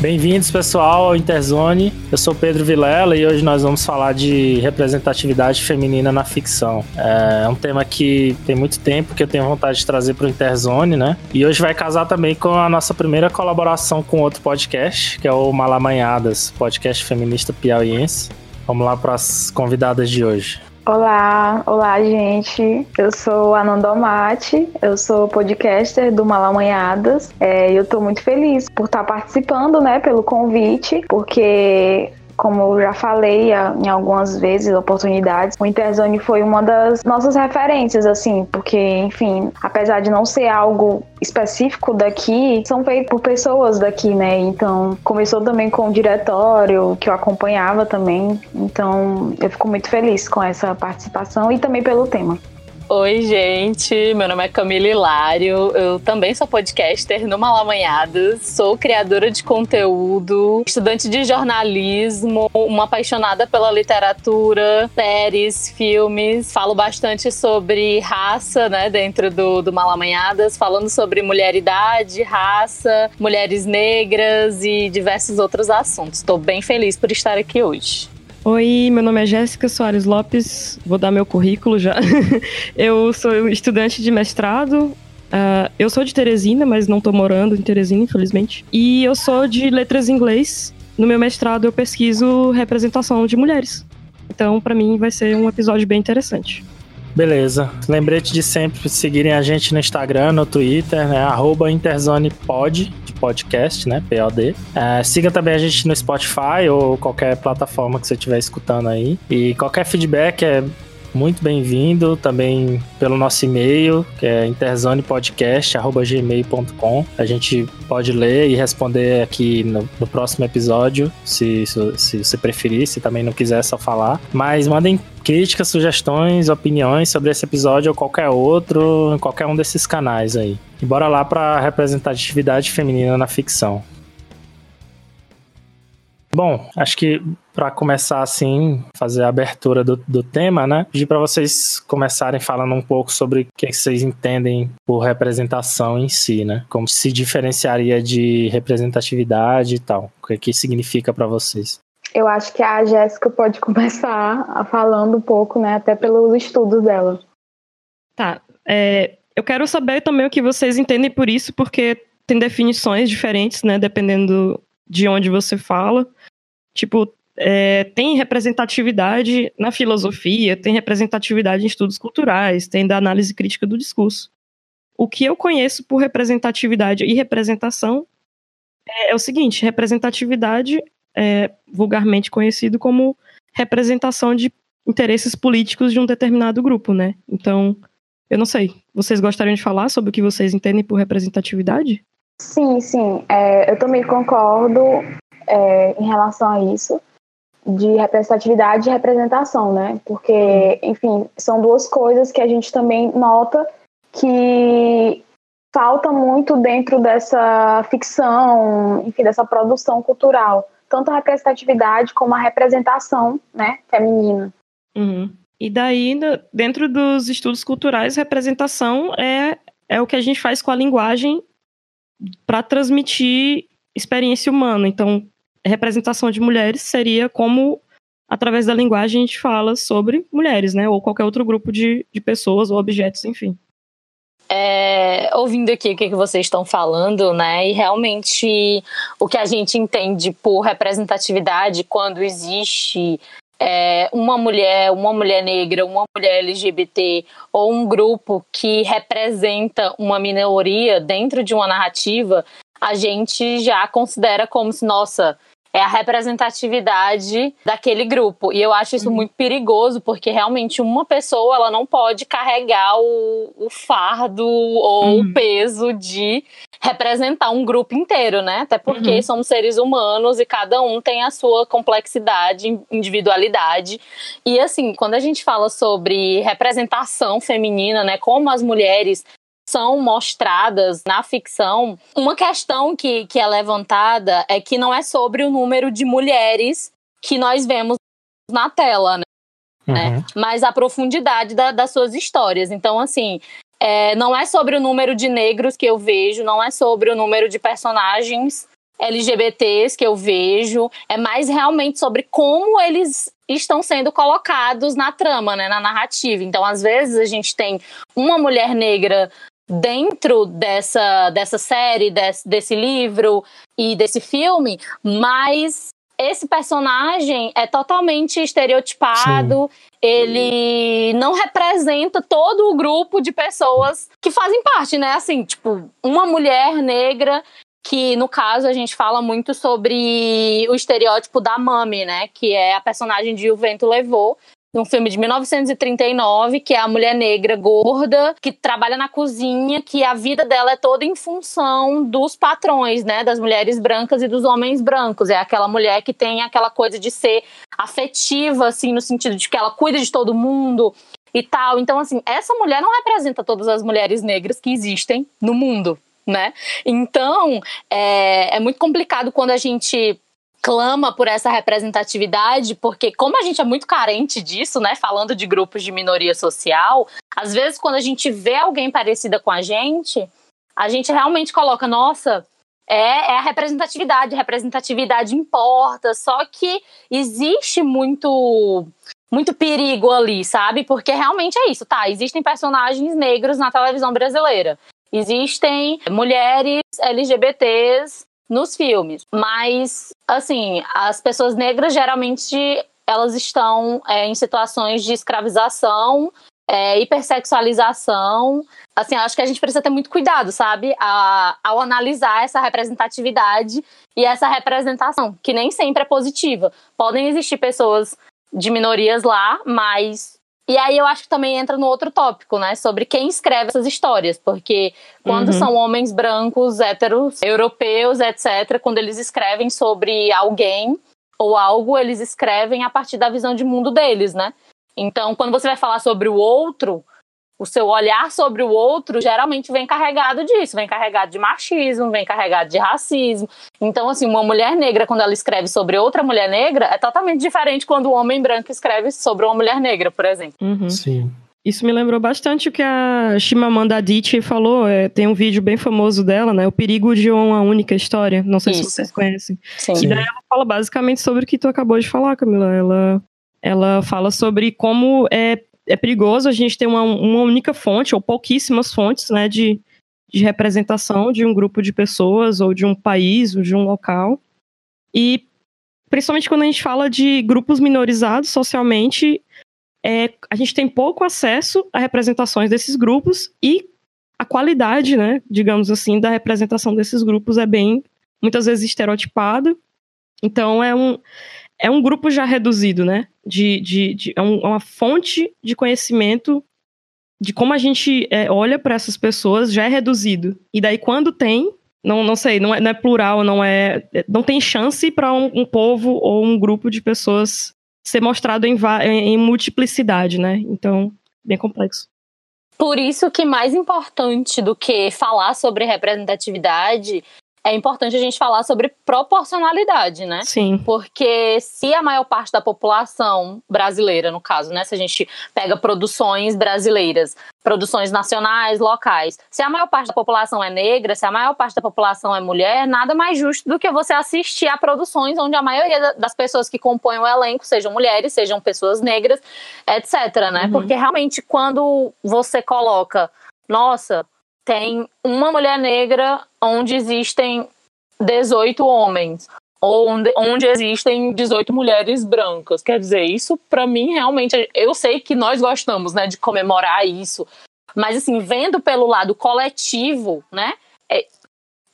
Bem-vindos, pessoal, ao Interzone. Eu sou Pedro Vilela e hoje nós vamos falar de representatividade feminina na ficção. É um tema que tem muito tempo que eu tenho vontade de trazer para o Interzone, né? E hoje vai casar também com a nossa primeira colaboração com outro podcast, que é o Malamanhadas, podcast feminista piauiense. Vamos lá para as convidadas de hoje. Olá, olá gente. Eu sou a Nandomate, eu sou podcaster do Malamanhadas. É, eu estou muito feliz por estar participando, né, pelo convite, porque como eu já falei em algumas vezes, oportunidades, o Interzone foi uma das nossas referências, assim, porque, enfim, apesar de não ser algo específico daqui, são feitos por pessoas daqui, né? Então, começou também com o diretório, que eu acompanhava também. Então, eu fico muito feliz com essa participação e também pelo tema. Oi, gente. Meu nome é Camila Hilário. Eu também sou podcaster no Malamanhadas. Sou criadora de conteúdo, estudante de jornalismo, uma apaixonada pela literatura, séries, filmes. Falo bastante sobre raça, né, dentro do, do Malamanhadas, falando sobre mulheridade, raça, mulheres negras e diversos outros assuntos. Estou bem feliz por estar aqui hoje. Oi, meu nome é Jéssica Soares Lopes, vou dar meu currículo já. eu sou estudante de mestrado. Uh, eu sou de Teresina, mas não estou morando em Teresina, infelizmente. E eu sou de letras em inglês. No meu mestrado, eu pesquiso representação de mulheres. Então, para mim, vai ser um episódio bem interessante. Beleza. Lembrete de sempre seguirem a gente no Instagram, no Twitter, né? Arroba InterzonePod, podcast, né? POD. É, siga também a gente no Spotify ou qualquer plataforma que você estiver escutando aí. E qualquer feedback é muito bem-vindo também pelo nosso e-mail, que é interzonepodcast.gmail.com. A gente pode ler e responder aqui no, no próximo episódio, se, se, se, você preferir, se também não quiser só falar. Mas mandem críticas, sugestões, opiniões sobre esse episódio ou qualquer outro, em qualquer um desses canais aí. E bora lá para representatividade feminina na ficção. Bom, acho que para começar assim, fazer a abertura do, do tema, né? Pedir para vocês começarem falando um pouco sobre o que vocês entendem por representação em si, né? Como se diferenciaria de representatividade e tal. O que, que significa para vocês? Eu acho que a Jéssica pode começar a falando um pouco, né? Até pelos estudos dela. Tá. É, eu quero saber também o que vocês entendem por isso, porque tem definições diferentes, né? Dependendo de onde você fala. Tipo, é, tem representatividade na filosofia, tem representatividade em estudos culturais, tem da análise crítica do discurso. O que eu conheço por representatividade e representação é, é o seguinte: representatividade é vulgarmente conhecido como representação de interesses políticos de um determinado grupo, né? Então, eu não sei. Vocês gostariam de falar sobre o que vocês entendem por representatividade? Sim, sim. É, eu também concordo é, em relação a isso, de representatividade e representação, né? Porque, enfim, são duas coisas que a gente também nota que falta muito dentro dessa ficção, enfim, dessa produção cultural. Tanto a representatividade como a representação, né, feminina. Uhum. E daí, dentro dos estudos culturais, representação é, é o que a gente faz com a linguagem para transmitir experiência humana. Então, representação de mulheres seria como, através da linguagem, a gente fala sobre mulheres, né? Ou qualquer outro grupo de, de pessoas ou objetos, enfim. É, ouvindo aqui o que, vocês estão falando, né? E realmente o que a gente entende por representatividade quando existe é, uma mulher, uma mulher negra, uma mulher LGBT ou um grupo que representa uma minoria dentro de uma narrativa, a gente já considera como se, nossa, é a representatividade daquele grupo. E eu acho isso uhum. muito perigoso, porque realmente uma pessoa ela não pode carregar o, o fardo ou uhum. o peso de representar um grupo inteiro, né? Até porque uhum. somos seres humanos e cada um tem a sua complexidade, individualidade. E assim, quando a gente fala sobre representação feminina, né, como as mulheres são mostradas na ficção, uma questão que, que é levantada é que não é sobre o número de mulheres que nós vemos na tela, né? Uhum. Mas a profundidade da, das suas histórias. Então, assim, é, não é sobre o número de negros que eu vejo, não é sobre o número de personagens LGBTs que eu vejo, é mais realmente sobre como eles estão sendo colocados na trama, né, na narrativa. Então, às vezes a gente tem uma mulher negra dentro dessa, dessa série, desse, desse livro e desse filme, mas esse personagem é totalmente estereotipado, Sim. ele não representa todo o grupo de pessoas que fazem parte, né? Assim, tipo, uma mulher negra que no caso a gente fala muito sobre o estereótipo da Mami, né, que é a personagem de O Vento Levou, um filme de 1939, que é a mulher negra gorda que trabalha na cozinha, que a vida dela é toda em função dos patrões, né, das mulheres brancas e dos homens brancos. É aquela mulher que tem aquela coisa de ser afetiva assim no sentido de que ela cuida de todo mundo e tal. Então assim, essa mulher não representa todas as mulheres negras que existem no mundo, né? Então, é, é muito complicado quando a gente clama por essa representatividade, porque como a gente é muito carente disso, né, falando de grupos de minoria social, às vezes quando a gente vê alguém parecida com a gente, a gente realmente coloca, nossa, é, é a representatividade, representatividade importa, só que existe muito muito perigo ali, sabe? Porque realmente é isso, tá? Existem personagens negros na televisão brasileira. Existem mulheres LGBTs nos filmes, mas assim, as pessoas negras geralmente elas estão é, em situações de escravização, é, hipersexualização. Assim, acho que a gente precisa ter muito cuidado, sabe? A, ao analisar essa representatividade e essa representação, que nem sempre é positiva. Podem existir pessoas de minorias lá, mas e aí eu acho que também entra no outro tópico, né? Sobre quem escreve essas histórias. Porque quando uhum. são homens brancos, héteros, europeus, etc., quando eles escrevem sobre alguém ou algo, eles escrevem a partir da visão de mundo deles, né? Então, quando você vai falar sobre o outro, o seu olhar sobre o outro geralmente vem carregado disso, vem carregado de machismo, vem carregado de racismo. Então, assim, uma mulher negra, quando ela escreve sobre outra mulher negra, é totalmente diferente quando um homem branco escreve sobre uma mulher negra, por exemplo. Uhum. Sim. Isso me lembrou bastante o que a Shimamanda Adichie falou. É, tem um vídeo bem famoso dela, né? O perigo de uma única história. Não sei Isso. se vocês conhecem. Sim. E daí ela fala basicamente sobre o que tu acabou de falar, Camila. Ela, ela fala sobre como é é perigoso a gente ter uma, uma única fonte, ou pouquíssimas fontes, né, de, de representação de um grupo de pessoas, ou de um país, ou de um local. E principalmente quando a gente fala de grupos minorizados socialmente, é, a gente tem pouco acesso a representações desses grupos e a qualidade, né, digamos assim, da representação desses grupos é bem, muitas vezes, estereotipada. Então, é um, é um grupo já reduzido, né? De, de, de é, um, é, uma fonte de conhecimento de como a gente é, olha para essas pessoas já é reduzido. E daí quando tem, não, não sei, não é, não é plural, não é, não tem chance para um, um, povo ou um grupo de pessoas ser mostrado em, em multiplicidade, né? Então, bem complexo. Por isso que mais importante do que falar sobre representatividade é importante a gente falar sobre proporcionalidade, né? Sim. Porque se a maior parte da população brasileira, no caso, né? Se a gente pega produções brasileiras, produções nacionais, locais, se a maior parte da população é negra, se a maior parte da população é mulher, nada mais justo do que você assistir a produções onde a maioria das pessoas que compõem o elenco sejam mulheres, sejam pessoas negras, etc, né? Uhum. Porque realmente quando você coloca, nossa, tem uma mulher negra onde existem 18 homens ou onde, onde existem 18 mulheres brancas. Quer dizer, isso para mim realmente eu sei que nós gostamos, né, de comemorar isso, mas assim, vendo pelo lado coletivo, né, é,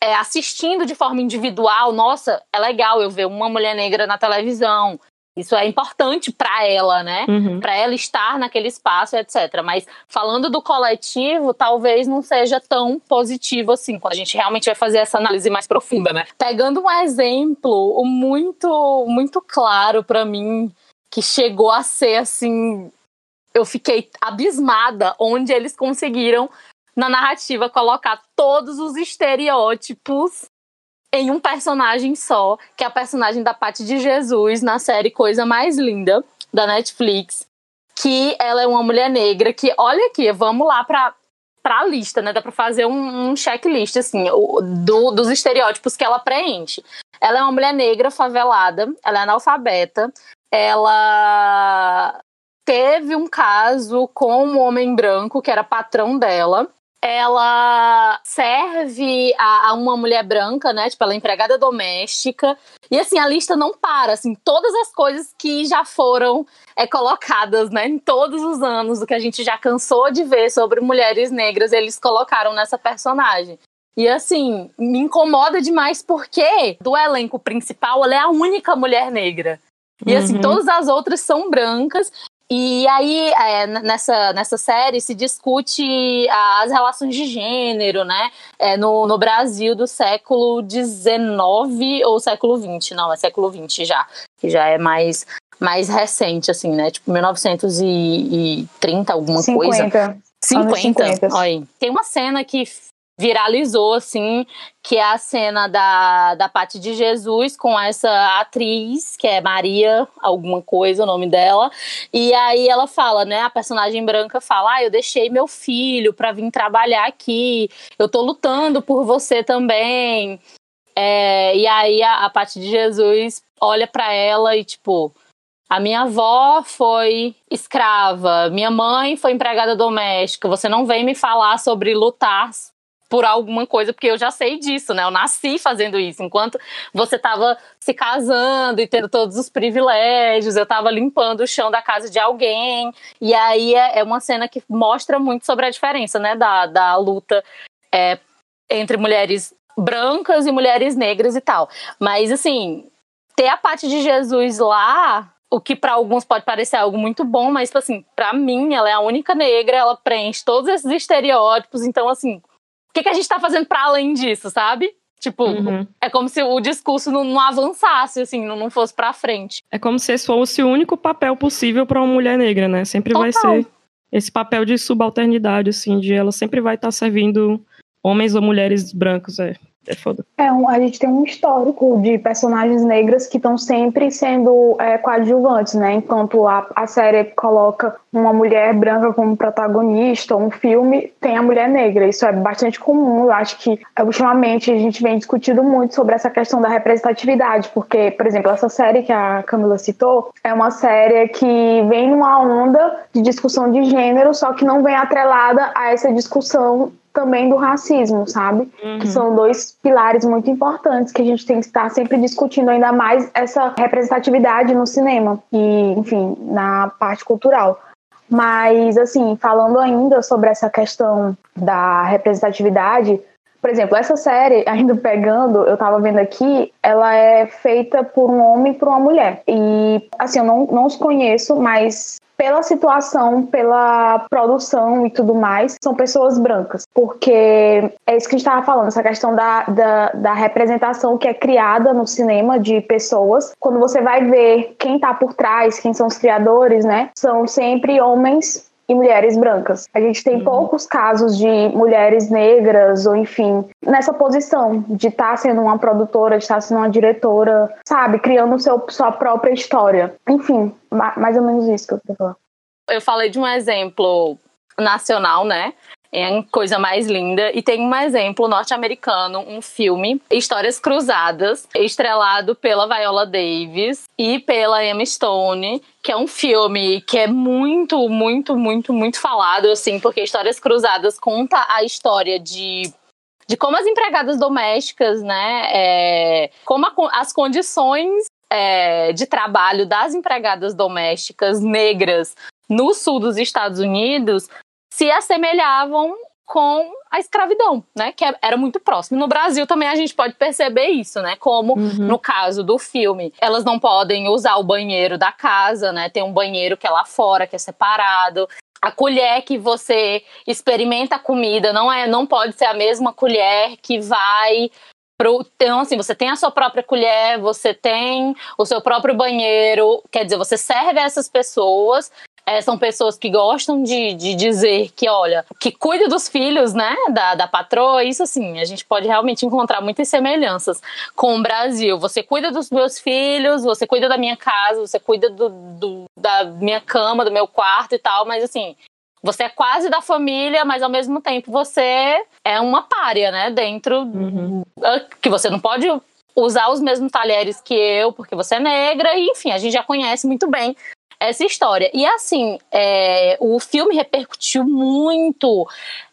é, assistindo de forma individual, nossa, é legal eu ver uma mulher negra na televisão, isso é importante para ela, né? Uhum. Para ela estar naquele espaço, etc. Mas falando do coletivo, talvez não seja tão positivo assim, quando a gente realmente vai fazer essa análise mais profunda, né? Pegando um exemplo muito, muito claro para mim, que chegou a ser assim. Eu fiquei abismada onde eles conseguiram, na narrativa, colocar todos os estereótipos em um personagem só, que é a personagem da Paty de Jesus na série Coisa Mais Linda da Netflix, que ela é uma mulher negra que, olha aqui, vamos lá para para a lista, né? Dá para fazer um, um checklist, assim, do, dos estereótipos que ela preenche. Ela é uma mulher negra, favelada, ela é analfabeta, ela teve um caso com um homem branco que era patrão dela ela serve a, a, uma mulher branca, né? Tipo, ela é empregada doméstica. E assim, a lista não para, assim, todas as coisas que já foram é, colocadas, né? Em todos os anos, o que a gente já cansou de ver sobre mulheres negras, eles colocaram nessa personagem. E assim, me incomoda demais porque do elenco principal ela é a única mulher negra. E assim, uhum. todas as outras são brancas. E aí, é, nessa, nessa série, se discute as relações de gênero, né? É, no, no Brasil do século XIX ou século XX. Não, é século XX já. Que já é mais, mais recente, assim, né? Tipo, 1930, alguma 50. coisa. 50. 50. Olha. Tem uma cena que viralizou, assim, que é a cena da, da Pati de Jesus com essa atriz, que é Maria, alguma coisa, o nome dela. E aí ela fala, né? A personagem branca fala: Ah, eu deixei meu filho para vir trabalhar aqui, eu tô lutando por você também. É, e aí a, a Pati de Jesus olha para ela e, tipo. A minha avó foi escrava, minha mãe foi empregada doméstica. Você não vem me falar sobre lutar por alguma coisa, porque eu já sei disso, né? Eu nasci fazendo isso. Enquanto você estava se casando e tendo todos os privilégios, eu estava limpando o chão da casa de alguém. E aí é, é, uma cena que mostra muito sobre a diferença, né? Da, da luta é, entre mulheres brancas e mulheres negras e tal. Mas, assim, ter a parte de Jesus lá o que para alguns pode parecer algo muito bom, mas tipo assim, para mim ela é a única negra, ela preenche todos esses estereótipos, então assim, que, que a gente tá fazendo para além disso, sabe? Tipo, uhum. é como se o discurso não, não avançasse, assim, não, não, fosse pra frente. É como se esse fosse o único papel possível para uma mulher negra, né? Sempre Total. vai ser esse papel de subalternidade, assim, de ela sempre vai estar tá servindo homens ou mulheres brancos, é. É foda. É, um, a gente tem um histórico de personagens negras que estão sempre sendo é, coadjuvantes, né? Enquanto a, a série coloca uma mulher branca como protagonista, um filme tem a mulher negra. Isso é bastante comum. Eu acho que ultimamente a gente vem discutindo muito sobre essa questão da representatividade, porque, por exemplo, essa série que a Camila citou é uma série que vem numa onda de discussão de gênero, só que não vem atrelada a essa discussão também do racismo, sabe? Uhum. Que são dois pilares muito importantes que a gente tem que estar sempre discutindo ainda mais essa representatividade no cinema e, enfim, na parte cultural. Mas, assim, falando ainda sobre essa questão da representatividade, por exemplo, essa série, ainda pegando, eu tava vendo aqui, ela é feita por um homem e por uma mulher. E, assim, eu não, não os conheço, mas pela situação, pela produção e tudo mais, são pessoas brancas. Porque é isso que a gente estava falando, essa questão da, da, da, representação que é criada no cinema de pessoas. Quando você vai ver quem está por trás, quem são os criadores, né? São sempre homens e mulheres brancas. A gente tem uhum. poucos casos de mulheres negras, ou enfim, nessa posição de estar tá sendo uma produtora, de estar tá sendo uma diretora, sabe, criando seu, sua própria história. Enfim, mais ou menos isso que eu queria falar. Eu falei de um exemplo nacional, né? é a coisa mais linda. E tem um exemplo norte-americano, um filme, Histórias Cruzadas, estrelado pela Viola Davis e pela Emma Stone, que é um filme que é muito, muito, muito, muito falado, assim, porque Histórias Cruzadas conta a história de de como as empregadas domésticas, né, é, como a, as condições é, de trabalho das empregadas domésticas negras no sul dos Estados Unidos se assemelhavam com a escravidão, né? Que é, era muito próximo. No Brasil também a gente pode perceber isso, né? Como uhum. no caso do filme, elas não podem usar o banheiro da casa, né? Tem um banheiro que é lá fora, que é separado. A colher que você experimenta a comida não é, não pode ser a mesma colher que vai Pro, então, assim, você tem a sua própria colher, você tem o seu próprio banheiro, quer dizer, você serve essas pessoas é, são pessoas que gostam de, de dizer que, olha, que cuida dos filhos, né, da, da patroa, isso assim, a gente pode realmente encontrar muitas semelhanças com o Brasil. Você cuida dos meus filhos, você cuida da minha casa, você cuida do, do da minha cama, do meu quarto e tal, mas assim, você é quase da família, mas ao mesmo tempo você é uma párea, né? Dentro Uhum. que você não pode usar os mesmos talheres que eu, porque você é negra, e enfim, a gente já conhece muito bem essa história. E assim, é, o filme repercutiu muito.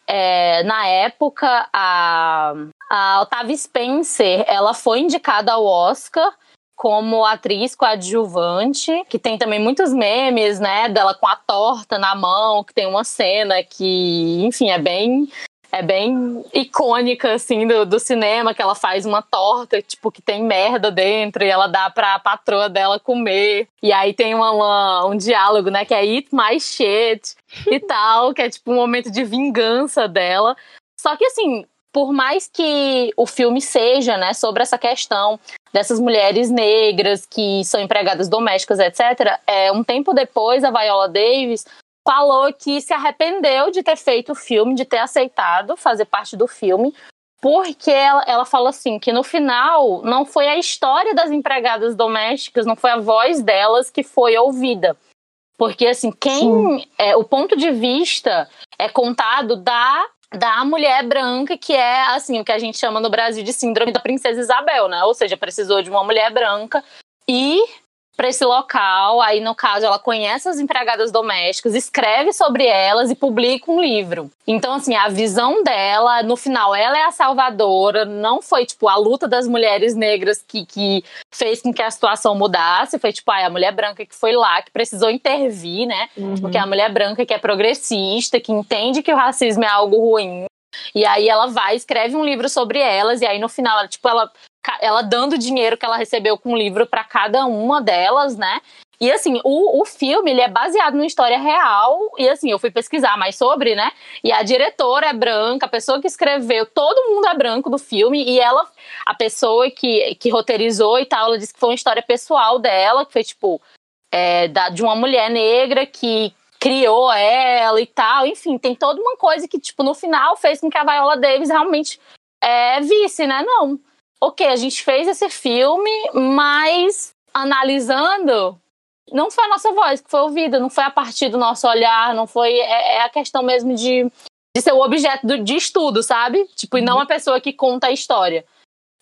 é, na época, a, a Octavia Spencer, ela foi indicada ao Oscar como atriz coadjuvante, que tem também muitos memes, né, dela com a torta na mão, que tem uma cena que, enfim, é bem é bem icônica, assim, do, do cinema, que ela faz uma torta, tipo, que tem merda dentro, e ela dá pra patroa dela comer. E aí tem uma, uma- um diálogo, né, que é eat my shit e tal, que é tipo um momento de vingança dela. Só que, assim, por mais que o filme seja, né, sobre essa questão dessas mulheres negras que são empregadas domésticas, etc., é, um tempo depois, a Viola Davis falou que se arrependeu de ter feito o filme, de ter aceitado fazer parte do filme, porque ela, ela fala assim que no final não foi a história das empregadas domésticas, não foi a voz delas que foi ouvida. Porque assim, quem é, o ponto de vista é contado da da mulher branca, que é assim, o que a gente chama no Brasil de síndrome da princesa Isabel, né? Ou seja, precisou de uma mulher branca ir para esse local. Aí, no caso, ela conhece as empregadas domésticas, escreve sobre elas e publica um livro. Então, assim, a visão dela, no final, ela é a salvadora. Não foi, tipo, a luta das mulheres negras que, que fez com que a situação mudasse. Foi, tipo, ah, a mulher branca que foi lá, que precisou intervir, né? Uhum. Porque a mulher branca que é progressista, que entende que o racismo é algo ruim. E aí ela vai, escreve um livro sobre elas, e aí no final, ela, tipo, ela, ela dando o dinheiro que ela recebeu com o livro para cada uma delas, né? E assim, o, o filme ele é baseado numa história real. E assim, eu fui pesquisar mais sobre, né? E a diretora é branca, a pessoa que escreveu, todo mundo é branco do filme. E ela, a pessoa que, que roteirizou e tal, ela disse que foi uma história pessoal dela, que foi tipo, é, da, de uma mulher negra que criou ela e tal. Enfim, tem toda uma coisa que, tipo, no final fez com que a Viola Davis realmente é, visse, né? Não. Ok, a gente fez esse filme, mas analisando, não foi a nossa voz que foi ouvida, não foi a partir do nosso olhar, não foi. É, é a questão mesmo de, de ser o objeto do- de estudo, sabe? Tipo, e não a pessoa que conta a história.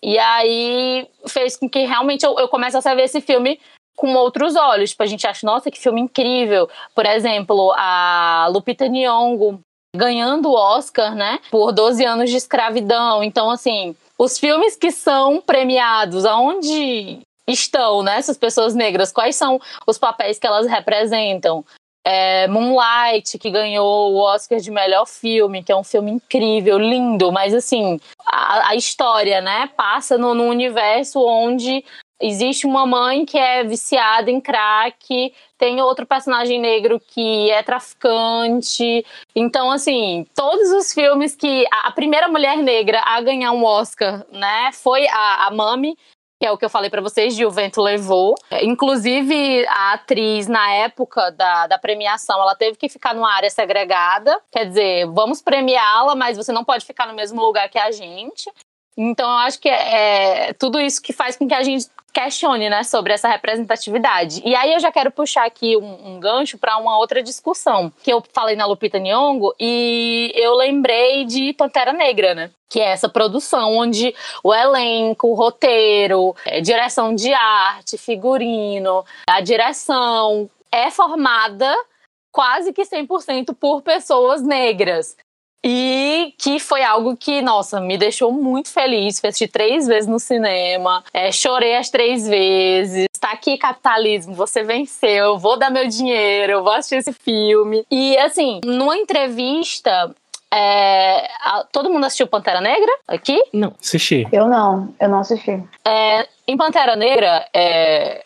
E aí fez com que realmente eu, eu comece a ver esse filme com outros olhos. Tipo, a gente acha, nossa, que filme incrível. Por exemplo, a Lupita Nyong'o ganhando o Oscar, né? Por 12 anos de escravidão. Então, assim, os filmes que são premiados, aonde estão, né? Essas pessoas negras, quais são os papéis que elas representam? É, Moonlight, que ganhou o Oscar de melhor filme, que é um filme incrível, lindo, mas assim, a, a história, né, passa no, no universo onde existe uma mãe que é viciada em crack, tem outro personagem negro que é traficante. Então, assim, todos os filmes que. A, primeira mulher negra a ganhar um Oscar, né, foi a, a Mami. Que é o que eu falei pra vocês, de O Vento Levou. Inclusive, a atriz, na época da, da premiação, ela teve que ficar numa área segregada. Quer dizer, vamos premiá-la, mas você não pode ficar no mesmo lugar que a gente. Então, eu acho que é, é tudo isso que faz com que a gente questione, né, sobre essa representatividade. E aí eu já quero puxar aqui um, um gancho para uma outra discussão que eu falei na Lupita Nyong'o e eu lembrei de Pantera Negra, né? Que é essa produção onde o elenco, o roteiro, é, direção de arte, figurino, a direção é formada quase que 100% por pessoas negras. E que foi algo que, nossa, me deixou muito feliz. Fui assistir três vezes no cinema, é, chorei as três vezes. Tá aqui, capitalismo, você venceu, eu vou dar meu dinheiro, eu vou assistir esse filme. E, assim, numa entrevista, é, a- todo mundo assistiu Pantera Negra aqui? Assisti. Eu não, eu não assisti. É, em Pantera Negra, é,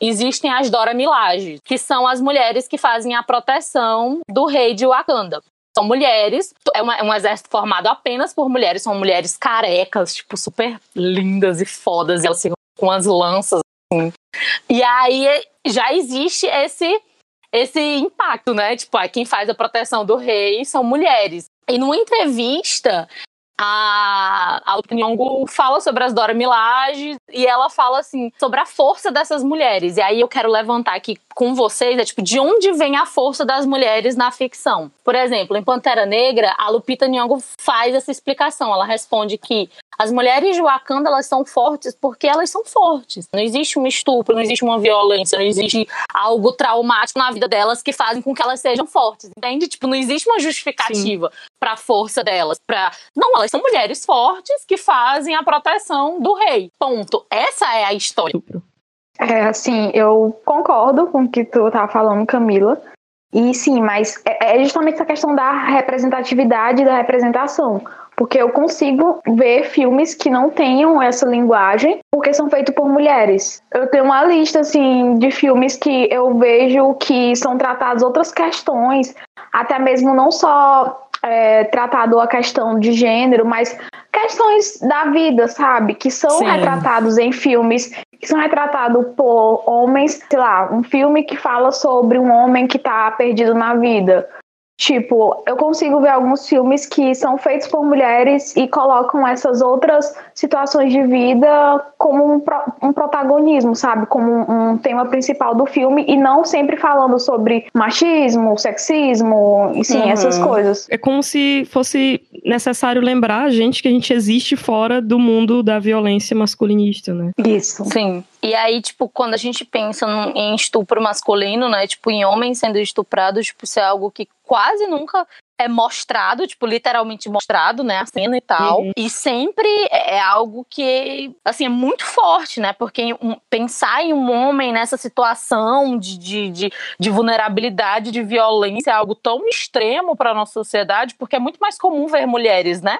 existem as Dora Milaje, que são as mulheres que fazem a proteção do rei de Wakanda. São mulheres, é, uma- é um exército formado apenas por mulheres, são mulheres carecas, tipo, super lindas e fodas, e elas ficam com as lanças, assim. E aí já existe esse, esse impacto, né? Tipo, quem faz a proteção do rei são mulheres. E numa entrevista, a, a Nyong'o fala sobre as Dora Milaje e ela fala assim sobre a força dessas mulheres. E aí eu quero levantar aqui com vocês, é tipo, de onde vem a força das mulheres na ficção? Por exemplo, em Pantera Negra, a Lupita Nyong'o faz essa explicação. Ela responde que as mulheres de Wakanda, elas são fortes porque elas são fortes. Não existe um estupro, não existe uma violência, não existe algo traumático na vida delas que fazem com que elas sejam fortes, entende? Tipo, não existe uma justificativa para a força delas, para Não, elas são mulheres fortes que fazem a proteção do rei. Ponto. Essa é a história. É, assim, eu concordo com o que tu tá falando, Camila. E sim, mas é, é justamente essa questão da representatividade e da representação. Porque eu consigo ver filmes que não tenham essa linguagem, porque são feitos por mulheres. Eu tenho uma lista, assim, de filmes que eu vejo que são tratados outras questões, até mesmo não só é, tratado a questão de gênero, mas questões da vida, sabe? Que são Sim. retratados em filmes que são retratados por homens, sei lá, um filme que fala sobre um homem que tá perdido na vida. Tipo, eu consigo ver alguns filmes que são feitos por mulheres e colocam essas outras situações de vida como um, pro, um protagonismo, sabe? Como um, um, tema principal do filme e não sempre falando sobre machismo, sexismo, e sim, uhum. essas coisas. É como se fosse necessário lembrar a gente que a gente existe fora do mundo da violência masculinista, né? Isso. Sim. E aí, tipo, quando a gente pensa em estupro masculino, né? Tipo, em homens sendo estuprados, tipo, isso é algo que quase nunca é mostrado, tipo, literalmente mostrado, né, a cena e tal. Uhum. E sempre é, é algo que, assim, é muito forte, né? Porque pensar em um homem nessa situação de, de, de, de vulnerabilidade, de violência, é algo tão extremo para nossa sociedade, porque é muito mais comum ver mulheres, né?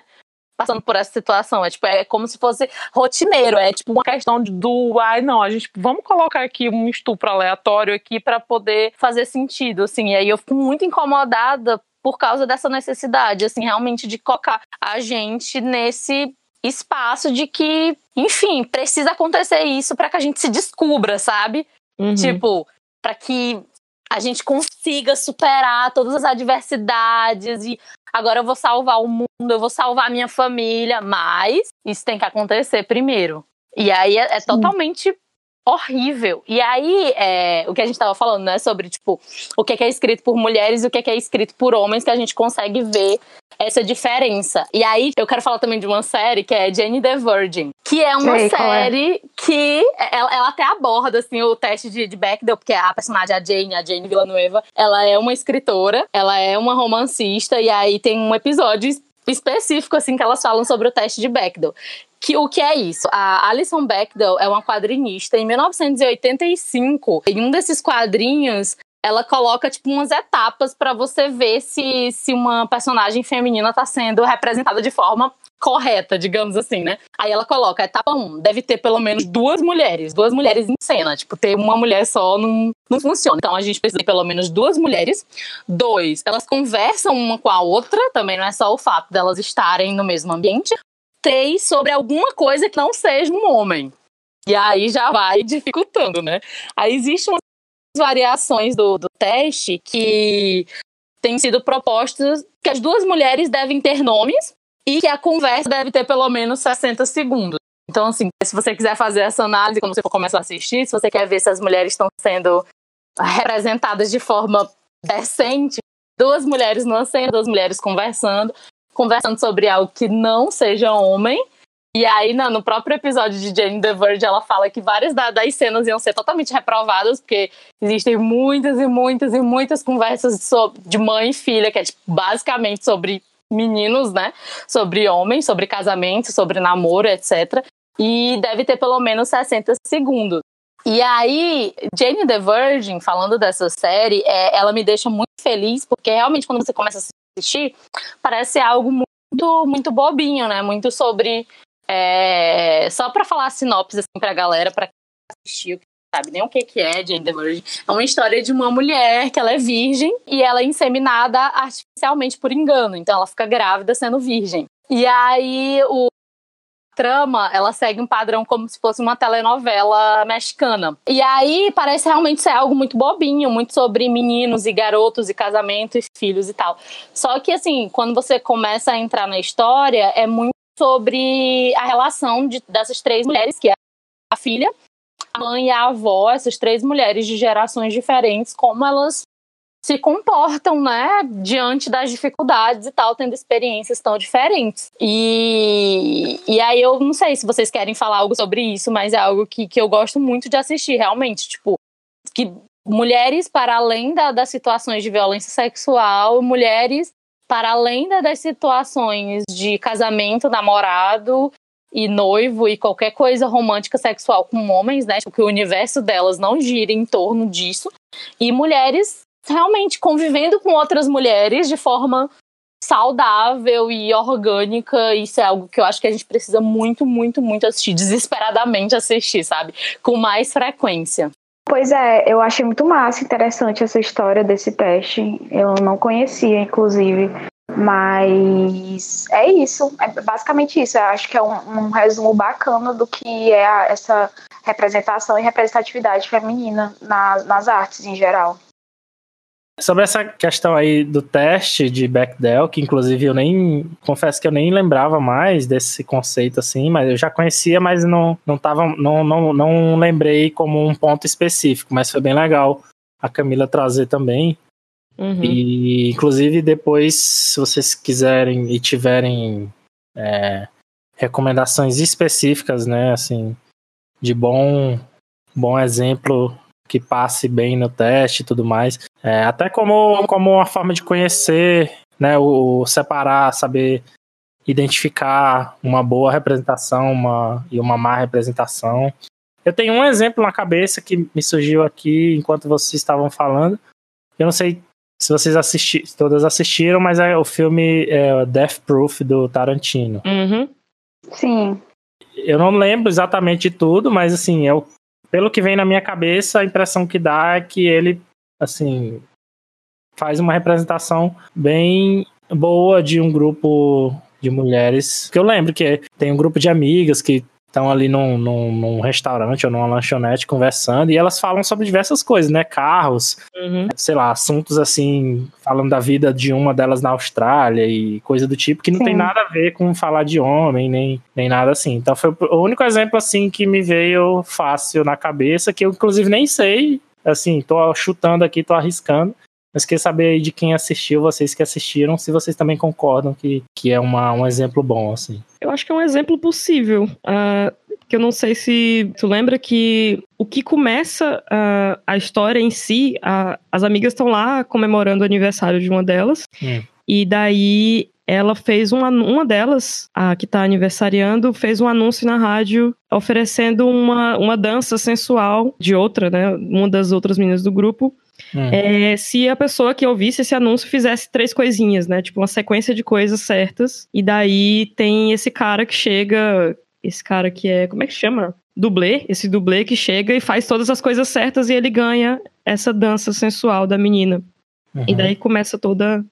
Passando por essa situação. É tipo, é como se fosse rotineiro, é tipo uma questão do, ai não, a gente vamos colocar aqui um estupro aleatório aqui para poder fazer sentido, assim. E aí eu fico muito incomodada por causa dessa necessidade, assim, realmente de colocar a gente nesse espaço de que, enfim, precisa acontecer isso para que a gente se descubra, sabe? Uhum. Tipo, para que a gente consiga superar todas as adversidades e agora eu vou salvar o mundo, eu vou salvar a minha família, mas isso tem que acontecer primeiro. E aí é, é totalmente horrível. E aí, é, o que a gente estava falando, né, sobre, tipo, o que é escrito por mulheres e o que é escrito por homens, que a gente consegue ver essa diferença. E aí, eu quero falar também de uma série que é Jane the Virgin, que é uma Sei, é. série é? que ela, ela, até aborda, assim, o teste de, de Bechdel, porque a personagem, a Jane, a Jane Villanueva, ela é uma escritora, ela é uma romancista, e aí tem um episódio específico, assim, que elas falam sobre o teste de Bechdel. Que, o que é isso? A Alison Bechdel é uma quadrinista. Em 1985, em um desses quadrinhos, ela coloca tipo umas etapas para você ver se, se uma personagem feminina está sendo representada de forma correta, digamos assim, né? Aí ela coloca, etapa 1, deve ter pelo menos duas mulheres, duas mulheres em cena, tipo, ter uma mulher só não, não funciona. Então a gente precisa de pelo menos duas mulheres. Dois, elas conversam uma com a outra, também não é só o fato delas estarem no mesmo ambiente. Sobre alguma coisa que não seja um homem. E aí já vai dificultando, né? Aí existem umas variações do, do teste que têm sido propostas que as duas mulheres devem ter nomes e que a conversa deve ter pelo menos 60 segundos. Então, assim, se você quiser fazer essa análise quando você for começar a assistir, se você quer ver se as mulheres estão sendo representadas de forma decente, duas mulheres numa cena, duas mulheres conversando, conversando sobre algo que não seja homem. E aí, no próprio episódio de Jane the Virgin, ela fala que várias das cenas iam ser totalmente reprovadas, porque existem muitas e muitas e muitas conversas de mãe e filha, que é tipo, basicamente sobre meninos, né? Sobre homens, sobre casamento, sobre namoro, etc. E deve ter pelo menos 60 segundos. E aí, Jane the Virgin, falando dessa série, é, ela me deixa muito feliz, porque realmente quando você começa a parece algo muito, muito bobinho, né? Muito sobre. É, só para falar a sinopse assim, pra galera, pra quem assistiu, sabe nem o que, que é Jane the Virgin. É uma história de uma mulher que ela é virgem e ela é inseminada artificialmente por engano. Então ela fica grávida sendo virgem. E aí o trama, ela segue um padrão como se fosse uma telenovela mexicana. E aí parece realmente ser algo muito bobinho, muito sobre meninos e garotos e casamento e filhos e tal. Só que assim, quando você começa a entrar na história, é muito sobre a relação de, dessas três mulheres, que é a filha, a mãe e a avó, essas três mulheres de gerações diferentes, como elas se comportam, né, diante das dificuldades e tal, tendo experiências tão diferentes. E, e aí eu não sei se vocês querem falar algo sobre isso, mas é algo que, que eu gosto muito de assistir, realmente. Tipo, que mulheres, para além da, das situações de violência sexual, mulheres, para além da, das situações de casamento, namorado e noivo e qualquer coisa romântica sexual com homens, né? Tipo, que o universo delas não gira em torno disso. E mulheres realmente convivendo com outras mulheres de forma saudável e orgânica. Isso é algo que eu acho que a gente precisa muito, muito, muito assistir, desesperadamente assistir, sabe? Com mais frequência. Pois é, eu achei muito massa, interessante essa história desse teste. Eu não conhecia, inclusive. Mas é isso, é basicamente isso. Eu acho que é um, um resumo bacana do que é a, essa representação e representatividade feminina na, nas artes em geral. Sobre essa questão aí do teste de Bechdel, que inclusive eu nem confesso que eu nem lembrava mais desse conceito assim, mas eu já conhecia, mas não não tava não não, não lembrei como um ponto específico, mas foi bem legal a Camila trazer também. Uhum. E inclusive depois, se vocês quiserem e tiverem é, recomendações específicas, né, assim, de bom bom exemplo que passe bem no teste e tudo mais. É, até como, como uma forma de conhecer, né, o, o, separar, saber identificar uma boa representação uma, e uma má representação. Eu tenho um exemplo na cabeça que me surgiu aqui enquanto vocês estavam falando. Eu não sei se vocês assisti todas assistiram, mas é o filme é, Death Proof do Tarantino. Uhum. Sim. Eu não lembro exatamente de tudo, mas assim, é o pelo que vem na minha cabeça, a impressão que dá é que ele, assim, faz uma representação bem boa de um grupo de mulheres. Que eu lembro que tem um grupo de amigas que estão ali num, num, num, restaurante ou numa lanchonete conversando e elas falam sobre diversas coisas, né? Carros, uhum. sei lá, assuntos assim, falando da vida de uma delas na Austrália e coisa do tipo, que não Sim. tem nada a ver com falar de homem, nem, nem nada assim. Então foi o único exemplo assim que me veio fácil na cabeça, que eu inclusive nem sei, assim, tô chutando aqui, tô arriscando. Mas queria saber aí de quem assistiu, vocês que assistiram, se vocês também concordam que, que é uma, um exemplo bom, assim. Eu acho que é um exemplo possível. Uh, que eu não sei se tu lembra que o que começa uh, a história em si, uh, as amigas estão lá comemorando o aniversário de uma delas. Hum. E daí ela fez uma, uma delas, a que está aniversariando, fez um anúncio na rádio oferecendo uma, uma dança sensual de outra, né? Uma das outras meninas do grupo. Hum. É, se a pessoa que ouvisse esse anúncio fizesse três coisinhas, né? Tipo, uma sequência de coisas certas. E daí tem esse cara que chega. Esse cara que é. Como é que chama? Dublê. Esse dublê que chega e faz todas as coisas certas e ele ganha essa dança sensual da menina. Uhum. E daí começa toda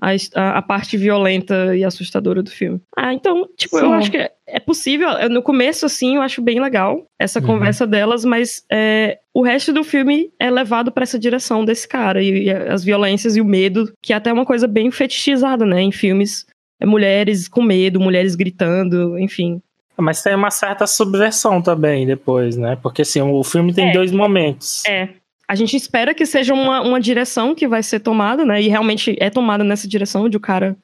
a, a, parte violenta e assustadora do filme. Ah, então, tipo, Sim. eu acho que é, possível. No começo, assim, eu acho bem legal essa uhum. conversa delas, mas é, o resto do filme é levado para essa direção desse cara e, e, as violências e o medo, que é até uma coisa bem fetichizada, né, em filmes. É mulheres com medo, mulheres gritando, enfim. Mas tem uma certa subversão também depois, né? Porque assim, o filme tem é, dois momentos. É, a gente espera que seja uma, uma direção que vai ser tomada, né? E realmente é tomada nessa direção de o cara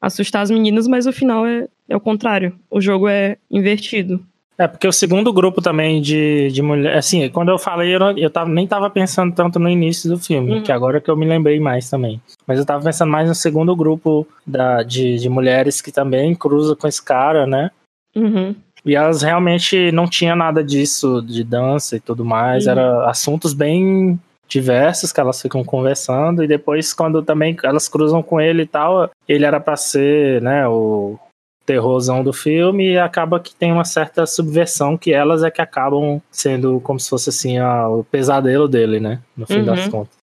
assustar as meninas, mas o final é, é o contrário. O jogo é invertido. É, porque o segundo grupo também de, de mulher. Assim, quando eu falei, eu, não, eu tava, nem tava pensando tanto no início do filme, uhum. que agora que eu me lembrei mais também. Mas eu tava pensando mais no segundo grupo da, de, de mulheres que também cruza com esse cara, né? Uhum. E elas realmente não tinha nada disso de dança e tudo mais. Uhum. Era assuntos bem diversos que elas ficam conversando e depois quando também elas cruzam com ele e tal, ele era para ser, né, o terrorzão do filme e acaba que tem uma certa subversão que elas é que acabam sendo como se fosse assim a, o pesadelo dele, né, no fim uhum. das contas.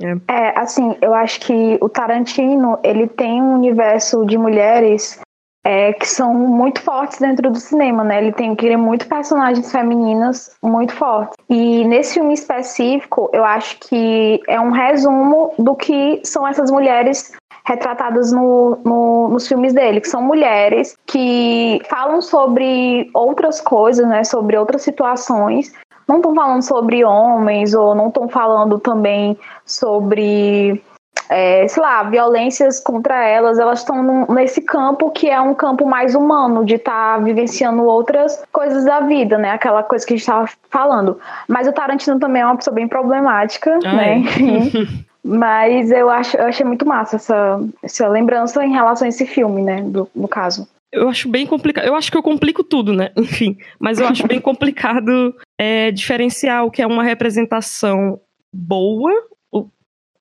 É. é, assim, eu acho que o Tarantino, ele tem um universo de mulheres é, que são muito fortes dentro do cinema, né? Ele tem cria muito personagens femininas muito fortes. E nesse filme específico, eu acho que é um resumo do que são essas mulheres retratadas no, no, nos filmes dele, que são mulheres que falam sobre outras coisas, né? Sobre outras situações. Não estão falando sobre homens ou não estão falando também sobre é, sei lá, violências contra elas, elas estão nesse campo que é um campo mais humano, de estar tá vivenciando outras coisas da vida, né? Aquela coisa que a gente estava falando. Mas o Tarantino também é uma pessoa bem problemática, Ai. né? Mas eu, acho, eu achei muito massa essa, essa lembrança em relação a esse filme, né? Do, no caso. Eu acho bem complicado. Eu acho que eu complico tudo, né? Enfim. Mas eu acho bem complicado é, diferenciar o que é uma representação boa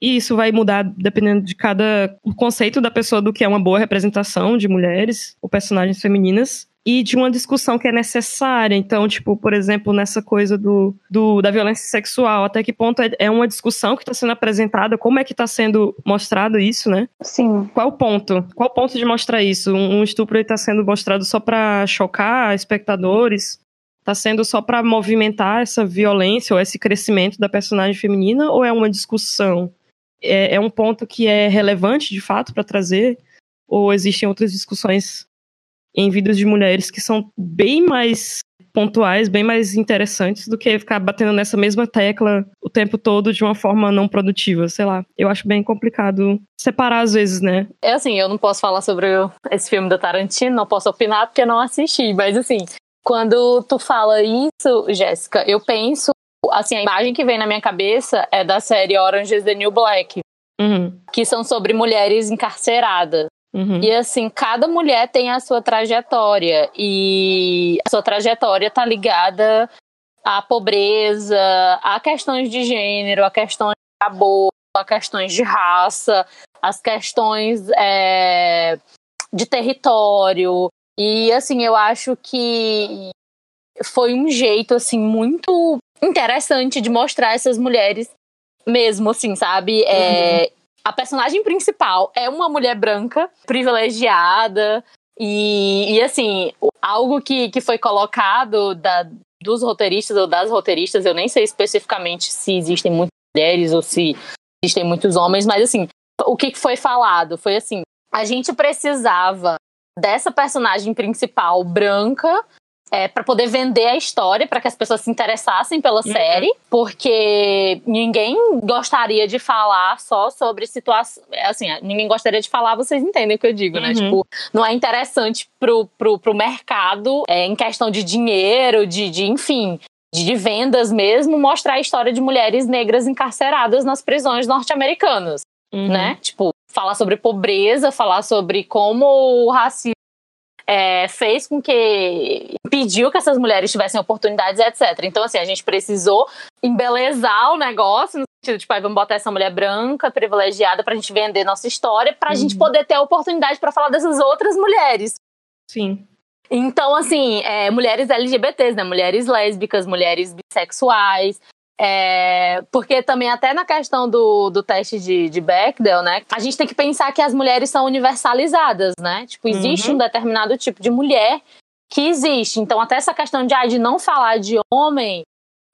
e isso vai mudar dependendo de cada conceito da pessoa do que é uma boa representação de mulheres ou personagens femininas e de uma discussão que é necessária. Então, tipo, por exemplo, nessa coisa do, do da violência sexual, até que ponto é, é uma discussão que está sendo apresentada, como é que está sendo mostrado isso, né? Sim. Qual o ponto? Qual o ponto de mostrar isso? Um, um estupro está sendo mostrado só para chocar espectadores? Está sendo só para movimentar essa violência ou esse crescimento da personagem feminina? Ou é uma discussão? É, é um ponto que é relevante de fato para trazer? Ou existem outras discussões em vidas de mulheres que são bem mais pontuais, bem mais interessantes do que ficar batendo nessa mesma tecla o tempo todo de uma forma não produtiva, sei lá. Eu acho bem complicado separar às vezes, né? É assim, eu não posso falar sobre esse filme do Tarantino, não posso opinar porque eu não assisti, mas assim, quando tu fala isso, Jéssica, eu penso assim, a imagem que vem na minha cabeça é da série Orange is the New Black. Uhum. Que são sobre mulheres encarceradas. Uhum. E assim, cada mulher tem a sua trajetória. E a sua trajetória tá ligada à pobreza, a questões de gênero, a questões de aborto, a questões de raça, as questões é, de território. E assim, eu acho que foi um jeito assim muito interessante de mostrar essas mulheres mesmo, assim, sabe? É, uhum. A personagem principal é uma mulher branca, privilegiada, e, e assim, algo que, que foi colocado da, dos roteiristas ou das roteiristas, eu nem sei especificamente se existem muitas mulheres ou se existem muitos homens, mas assim, o que foi falado foi assim: a gente precisava dessa personagem principal branca é, para poder vender a história, para que as pessoas se interessassem pela uhum. série, porque ninguém gostaria de falar só sobre situação. Assim, ninguém gostaria de falar, vocês entendem o que eu digo, né? uhum. né? Tipo, não é interessante pro, pro, pro mercado, é, em questão de dinheiro, de, de enfim. De vendas mesmo, mostrar a história de mulheres negras encarceradas nas prisões norte-americanas, uhum. né? Tipo, falar sobre pobreza, falar sobre como o racismo é, fez com que impediu que essas mulheres tivessem oportunidades, etc. Então, assim, a gente precisou embelezar o negócio, no sentido, tipo, aí vamos botar essa mulher branca, privilegiada, pra gente vender nossa história, pra uhum. gente poder ter a oportunidade para falar dessas outras mulheres. Sim. Então, assim, é, mulheres LGBTs, né? Mulheres lésbicas, mulheres bissexuais, é, porque também até na questão do, do teste de, de Bechdel, né? A gente tem que pensar que as mulheres são universalizadas, né? Tipo, existe uhum. um determinado tipo de mulher que existe. Então, até essa questão de, ah, de não falar de homem,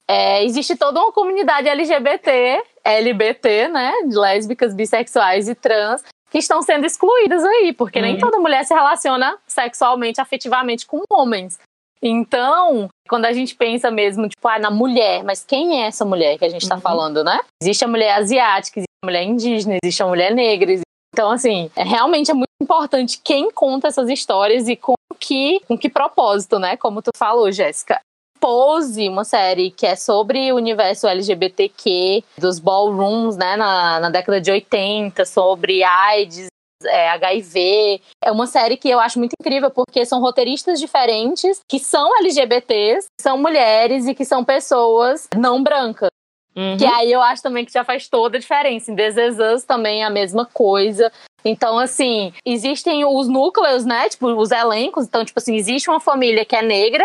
é, existe toda uma comunidade LGBT, LBT, né? De lésbicas, bissexuais e trans, que estão sendo excluídas aí, porque uhum. nem toda mulher se relaciona sexualmente, afetivamente com homens. Então, quando a gente pensa mesmo, tipo, ah, na mulher, mas quem é essa mulher que a gente está uhum. falando, né? Existe a mulher asiática, existe a mulher indígena, existe a mulher negra. Então, assim, é, realmente é muito importante quem conta essas histórias e com que, com que propósito, né? Como tu falou, Jéssica. Pose, uma série que é sobre o universo LGBTQ, dos ballrooms, né, na, na década de 80, sobre AIDS é, HIV. É uma série que eu acho muito incrível porque são roteiristas diferentes que são LGBTs, são mulheres e que são pessoas não brancas. Uhum. Que aí eu acho também que já faz toda a diferença. Em This Is Us também é a mesma coisa. Então, assim, existem os núcleos, né? Tipo, os elencos. Então, tipo assim, existe uma família que é negra,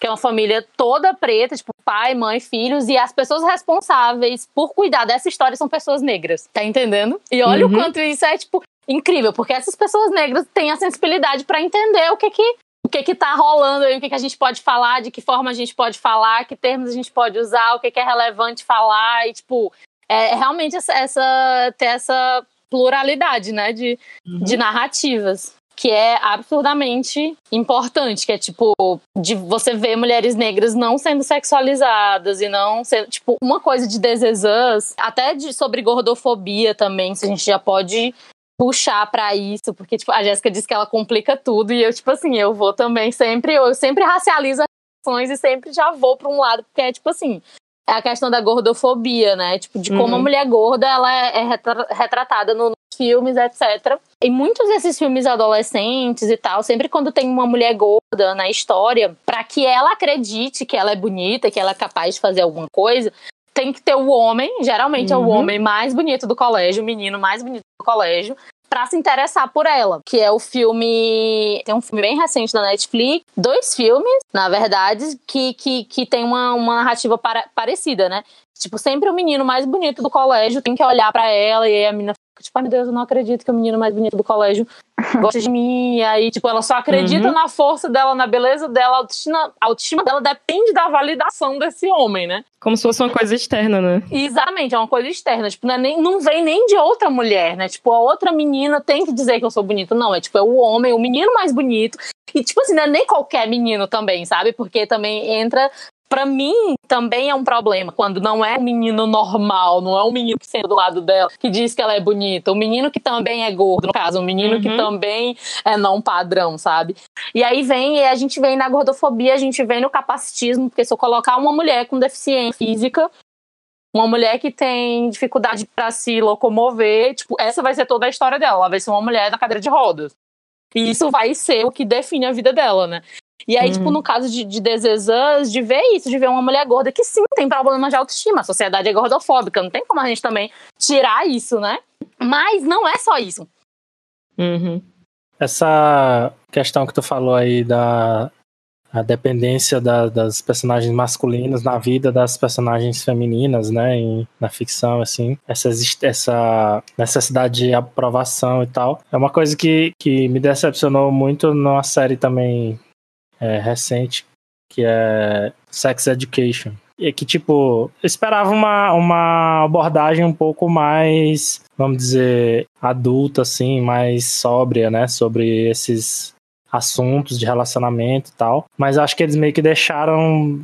que é uma família toda preta, tipo, pai, mãe, filhos, e as pessoas responsáveis por cuidar dessa história são pessoas negras, tá entendendo? E olha uhum. o quanto isso é, tipo, incrível, porque essas pessoas negras têm a sensibilidade para entender o que que o que que tá rolando aí, o que que a gente pode falar, de que forma a gente pode falar, que termos a gente pode usar, o que que é relevante falar e tipo, é realmente essa, essa ter essa pluralidade, né, de, uhum. de narrativas que é absurdamente importante, que é tipo de você ver mulheres negras não sendo sexualizadas e não sendo tipo uma coisa de desejos, até de sobre gordofobia também, se a gente já pode puxar para isso, porque tipo a Jéssica disse que ela complica tudo e eu tipo assim, eu vou também sempre, eu sempre racializo as ações e sempre já vou para um lado, porque é tipo assim, é a questão da gordofobia, né? Tipo, de como uhum. a mulher gorda ela é, é retratada no, filmes, etc. E muitos desses filmes adolescentes e tal, sempre quando tem uma mulher gorda na história, para que ela acredite que ela é bonita, que ela é capaz de fazer alguma coisa, tem que ter o homem, geralmente uhum. é o uhum. homem mais bonito do colégio, o menino mais bonito do colégio, para se interessar por ela, que é o filme, tem um filme bem recente da Netflix, dois filmes, na verdade, que, que, que tem uma, uma narrativa para, parecida, né? Tipo, sempre o menino mais bonito do colégio tem que olhar para ela e a menina tipo, ai meu Deus, eu não acredito que o menino mais bonito do colégio gosta de mim. E aí, tipo, ela só acredita uhum. na força dela, na beleza dela, a autoestima, a autoestima dela depende da validação desse homem, né? Como se fosse uma coisa externa, né? Exatamente, é uma coisa externa. Tipo, não, é nem, não vem nem de outra mulher, né? Tipo, a outra menina tem que dizer que eu sou bonito. Não, é tipo, é o homem, o menino mais bonito. E, tipo assim, não é nem qualquer menino também, sabe? Porque também entra para mim também é um problema quando não é um menino normal, não é um menino que senta do lado dela, que diz que ela é bonita, um menino que também é gordo, no caso, um menino uhum. que também é não padrão, sabe? E aí vem, e a gente vem na gordofobia, a gente vem no capacitismo, porque se eu colocar uma mulher com deficiência física, uma mulher que tem dificuldade para se locomover, tipo, essa vai ser toda a história dela, ela vai ser uma mulher na cadeira de rodas. E isso vai ser o que define a vida dela, né? E aí, tipo, uhum. tipo, no caso de, de Desesãs, de ver isso, de ver uma mulher gorda que sim tem problema de autoestima. A sociedade é gordofóbica, não tem como a gente também tirar isso, né? Mas não é só isso. Uhum. Essa questão que tu falou aí da a dependência da, das personagens masculinas na vida das personagens femininas, né, em, na ficção, assim, essa, essa necessidade de aprovação e tal, é uma coisa que, que me decepcionou muito numa série também é, recente, que é Sex Education. E que, tipo, eu esperava uma, uma abordagem um pouco mais, vamos dizer, adulta, assim, mais sóbria, né? Sobre esses assuntos de relacionamento e tal. Mas acho que eles meio que deixaram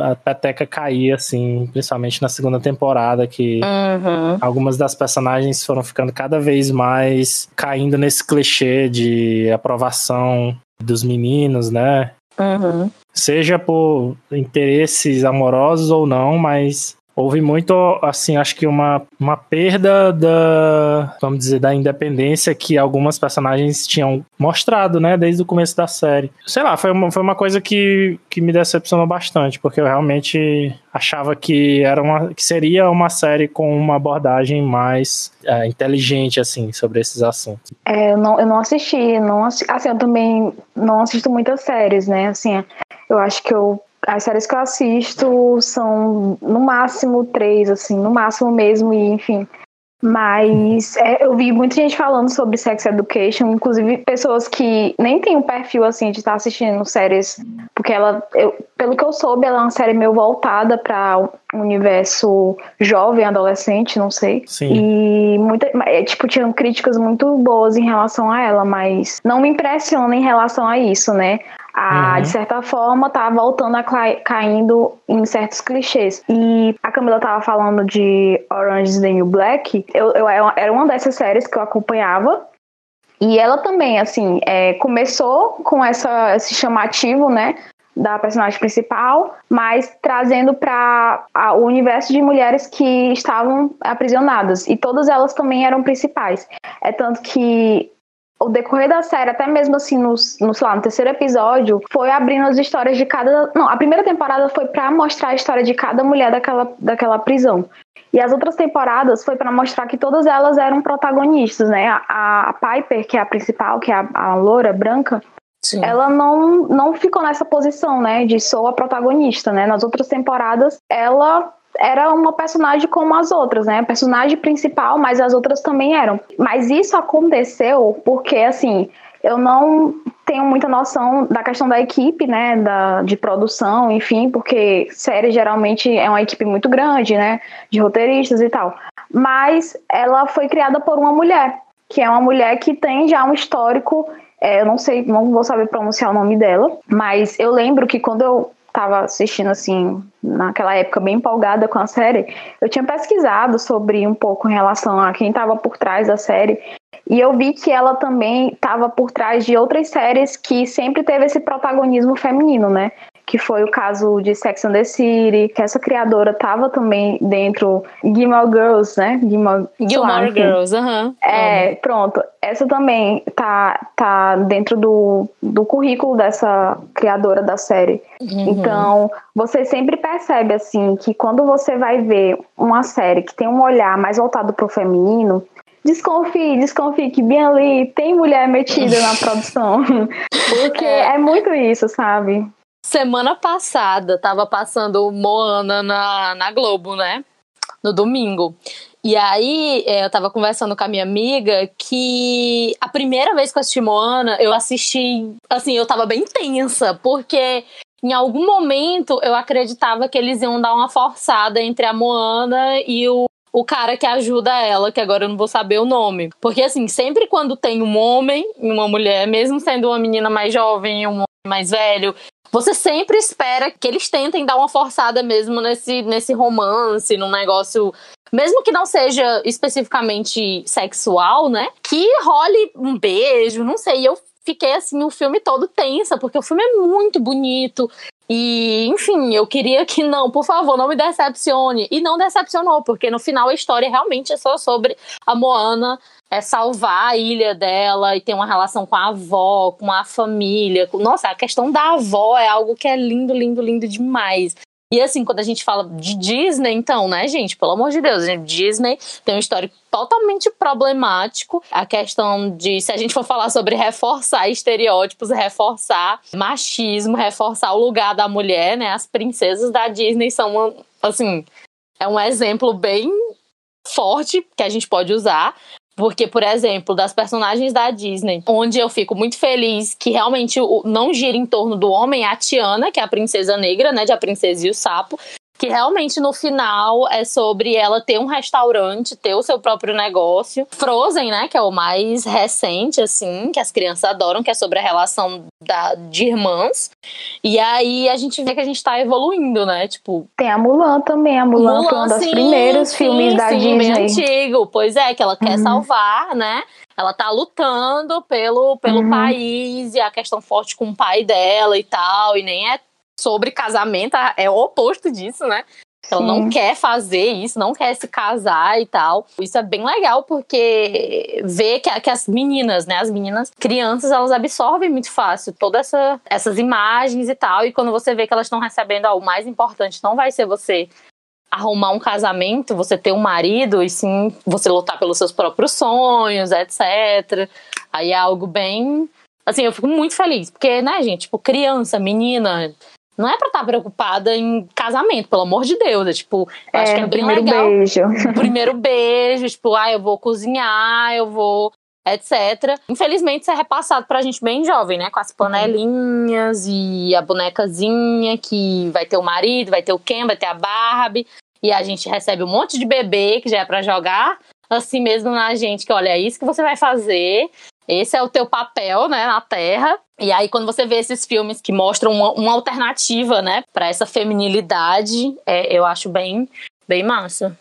a peteca cair, assim, principalmente na segunda temporada, que uhum. algumas das personagens foram ficando cada vez mais caindo nesse clichê de aprovação dos meninos, né? Uhum. Seja por interesses amorosos ou não, mas houve muito, assim, acho que uma, uma perda da, vamos dizer, da independência que algumas personagens tinham mostrado, né, desde o começo da série. Sei lá, foi uma, foi uma coisa que, que me decepcionou bastante, porque eu realmente achava que era uma que seria uma série com uma abordagem mais é, inteligente assim sobre esses assuntos. É, eu não, eu não assisti, não assisti, assim, eu também não assisto muitas séries, né? Assim, eu acho que eu as séries que eu assisto são no máximo três, assim, no máximo mesmo, e enfim. Mas é, eu vi muita gente falando sobre Sex Education, inclusive pessoas que nem têm um perfil assim de estar assistindo séries, porque ela, eu, pelo que eu soube, ela é uma série meio voltada para o universo jovem, adolescente, não sei. Sim. E muita, é, tipo, tinham críticas muito boas em relação a ela, mas não me impressiona em relação a isso, né? A, uhum. de certa forma, tá voltando a caindo em certos clichês. E a Camila tava falando de Orange is the New Black. Eu, eu era uma dessas séries que eu acompanhava. E ela também, assim, é, começou com essa, esse chamativo, né? da personagem principal, mas trazendo para o universo de mulheres que estavam aprisionadas e todas elas também eram principais. É tanto que o decorrer da série, até mesmo assim, no, no, lá, no terceiro episódio, foi abrindo as histórias de cada. Não, a primeira temporada foi para mostrar a história de cada mulher daquela, daquela prisão. E as outras temporadas foi para mostrar que todas elas eram protagonistas, né? A, a Piper, que é a principal, que é a, a loura branca, Sim. ela não, não ficou nessa posição, né? De sou a protagonista, né? Nas outras temporadas, ela era uma personagem como as outras, né? Personagem principal, mas as outras também eram. Mas isso aconteceu porque, assim, eu não tenho muita noção da questão da equipe, né, da, de produção, enfim, porque série geralmente é uma equipe muito grande, né, de roteiristas e tal. Mas ela foi criada por uma mulher, que é uma mulher que tem já um histórico, é, eu não sei, não vou saber pronunciar o nome dela, mas eu lembro que quando eu estava assistindo assim naquela época bem empolgada com a série, eu tinha pesquisado sobre um pouco em relação a quem estava por trás da série e eu vi que ela também estava por trás de outras séries que sempre teve esse protagonismo feminino, né? Que foi o caso de Sex and the City, que essa criadora estava também dentro Gilmore Girls, né? Gilmore, Gilmore Girls, aham. Uhum. É, pronto. Essa também tá, tá dentro do, do currículo dessa criadora da série. Uhum. Então, você sempre percebe, assim, que quando você vai ver uma série que tem um olhar mais voltado para o feminino, desconfie, desconfie que bem ali tem mulher metida na produção. Porque é. é muito isso, sabe? Semana passada tava passando Moana na, na Globo, né? No domingo. E aí é, eu tava conversando com a minha amiga que a primeira vez que eu assisti Moana, eu assisti, assim, eu tava bem tensa, porque em algum momento eu acreditava que eles iam dar uma forçada entre a Moana e o o cara que ajuda ela, que agora eu não vou saber o nome. Porque, assim, sempre quando tem um homem e uma mulher, mesmo sendo uma menina mais jovem e um homem mais velho, você sempre espera que eles tentem dar uma forçada mesmo nesse, nesse romance, num negócio. Mesmo que não seja especificamente sexual, né? Que role um beijo, não sei. Eu fiquei assim o filme todo tensa, porque o filme é muito bonito. E, enfim, eu queria que não, por favor, não me decepcione. E não decepcionou, porque no final a história realmente é só sobre a Moana é salvar a ilha dela e ter uma relação com a avó, com a família. Nossa, a questão da avó é algo que é lindo, lindo, lindo demais. E assim, quando a gente fala de Disney, então, né, gente, pelo amor de Deus, Disney tem um histórico totalmente problemático. A questão de, se a gente for falar sobre reforçar estereótipos, reforçar machismo, reforçar o lugar da mulher, né, as princesas da Disney são, assim, é um exemplo bem forte que a gente pode usar. Porque, por exemplo, das personagens da Disney, onde eu fico muito feliz que realmente não gira em torno do homem, a Tiana, que é a princesa negra, né, de A Princesa e o Sapo, que realmente no final é sobre ela ter um restaurante, ter o seu próprio negócio. Frozen, né, que é o mais recente, assim, que as crianças adoram, que é sobre a relação da, de irmãs. E aí a gente vê que a gente tá evoluindo, né, tipo... Tem a Mulan também, a Mulan, Mulan foi um dos sim, primeiros sim, filmes sim, da Disney. bem antigo, pois é, que ela quer uhum. salvar, né, ela tá lutando pelo, pelo uhum. país e a questão forte com o pai dela e tal, e nem é sobre casamento é o oposto disso, né? Ela não quer fazer isso, não quer se casar e tal. Isso é bem legal porque vê que, que as meninas, né? As meninas, crianças, elas absorvem muito fácil todas essa, essas imagens e tal. E quando você vê que elas estão recebendo, ó, o mais importante não vai ser você arrumar um casamento, você ter um marido, e sim você lutar pelos seus próprios sonhos, etc. Aí é algo bem. Assim, eu fico muito feliz, porque, né, gente, tipo, criança, menina, não é pra estar tá preocupada em casamento, pelo amor de Deus. É tipo, é, acho que é bem primeiro legal. Beijo. O primeiro beijo, tipo, ah, eu vou cozinhar, eu vou etc. Infelizmente, isso é repassado pra gente bem jovem, né? Com as panelinhas e a bonecazinha que vai ter o marido, vai ter o Ken, vai ter a Barbie. E a gente recebe um monte de bebê que já é pra jogar assim mesmo na gente, que olha, é isso que você vai fazer. Esse é o teu papel, né, na Terra. E aí, quando você vê esses filmes que mostram uma, uma alternativa, né, para essa feminilidade, é, eu acho bem, bem massa.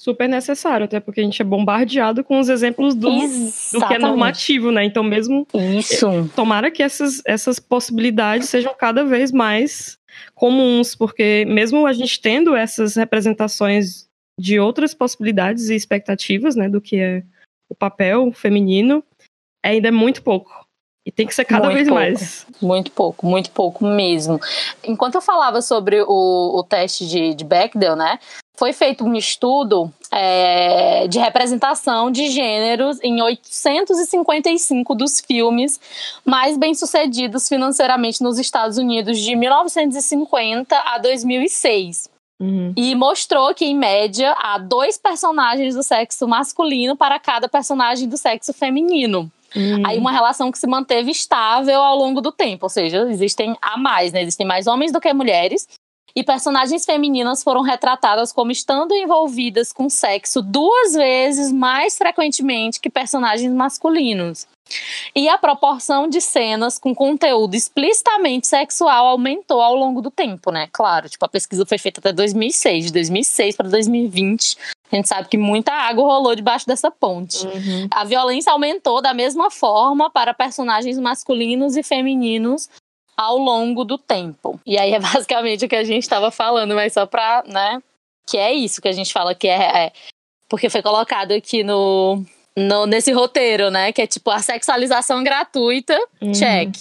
Super necessário, até porque a gente é bombardeado com os exemplos do, do que é normativo, né? Então, mesmo. Isso. É, tomara que essas, essas possibilidades sejam cada vez mais comuns, porque mesmo a gente tendo essas representações de outras possibilidades e expectativas, né, do que é o papel feminino, ainda é muito pouco. E tem que ser cada muito vez pouco, mais. Muito pouco, muito pouco mesmo. Enquanto eu falava sobre o, o teste de, de Bechdel, né? Foi feito um estudo é, de representação de gêneros em 855 dos filmes mais bem-sucedidos financeiramente nos Estados Unidos de 1950 a 2006. Uhum. E mostrou que, em média, há dois personagens do sexo masculino para cada personagem do sexo feminino. Uhum. Aí uma relação que se manteve estável ao longo do tempo, ou seja, existem a mais, né? Existem mais homens do que mulheres. E personagens femininas foram retratadas como estando envolvidas com sexo duas vezes mais frequentemente que personagens masculinos. E a proporção de cenas com conteúdo explicitamente sexual aumentou ao longo do tempo, né? Claro, tipo, a pesquisa foi feita até 2006, de 2006 para 2020. A gente sabe que muita água rolou debaixo dessa ponte. Uhum. A violência aumentou da mesma forma para personagens masculinos e femininos ao longo do tempo. E aí é basicamente o que a gente estava falando, mas só para, né? Que é isso que a gente fala que é, é porque foi colocado aqui no, no, nesse roteiro, né? Que é tipo a sexualização gratuita, uhum. check.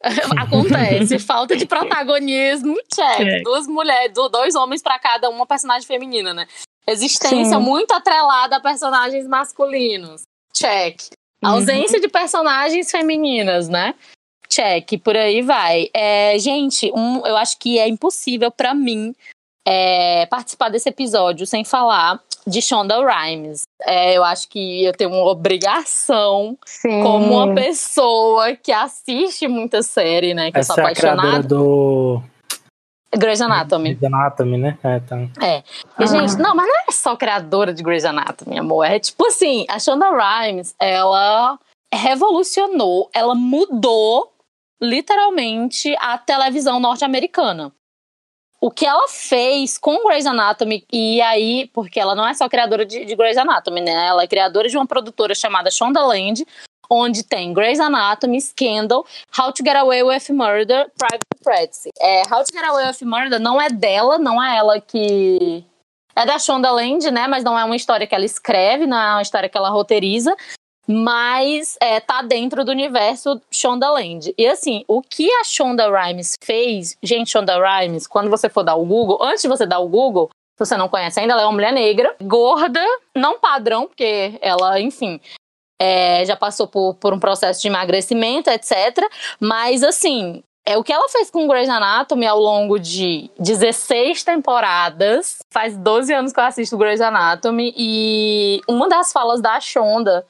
Acontece. Falta de protagonismo, check. check. Duas mulheres, dois homens para cada uma personagem feminina, né? Existência Sim. muito atrelada a personagens masculinos, check. Uhum. Ausência uhum. de personagens femininas, né? Check, por aí vai. É, gente, um, eu acho que é impossível para mim é, participar desse episódio sem falar de Shonda Rhimes. É, eu acho que eu tenho uma obrigação Sim. como uma pessoa que assiste muita série, né? Que Essa eu sou apaixonada. É a do Grey's Anatomy. Grey's Anatomy, né? É, tá. é. E, ah. gente, não, mas não é só criadora de Grey's Anatomy, amor. É tipo assim, a Shonda Rhimes, ela revolucionou, ela mudou literalmente a televisão norte-americana o que ela fez com Grey's Anatomy, e aí, porque ela não é só criadora de, de Grey's Anatomy, né? Ela é criadora de uma produtora chamada Shondaland, onde tem Grey's Anatomy, Scandal, How to Get Away with Murder, Private Practice. É, How to Get Away with Murder não é dela, não é ela que... É da Shondaland, né? Mas não é uma história que ela escreve, não é uma história que ela roteiriza mas é, tá dentro do universo Shondaland. E assim, o que a Shonda Rhimes fez, gente, Shonda Rhimes, quando você for dar o Google, antes de você dar o Google, se você não conhece ainda, ela é uma mulher negra, gorda, não padrão, porque ela, enfim, é, já passou por, por um processo de emagrecimento, etc. Mas assim, é o que ela fez com Grey's Anatomy ao longo de 16 temporadas. Faz 12 anos que eu assisto Grey's Anatomy e uma das falas da Shonda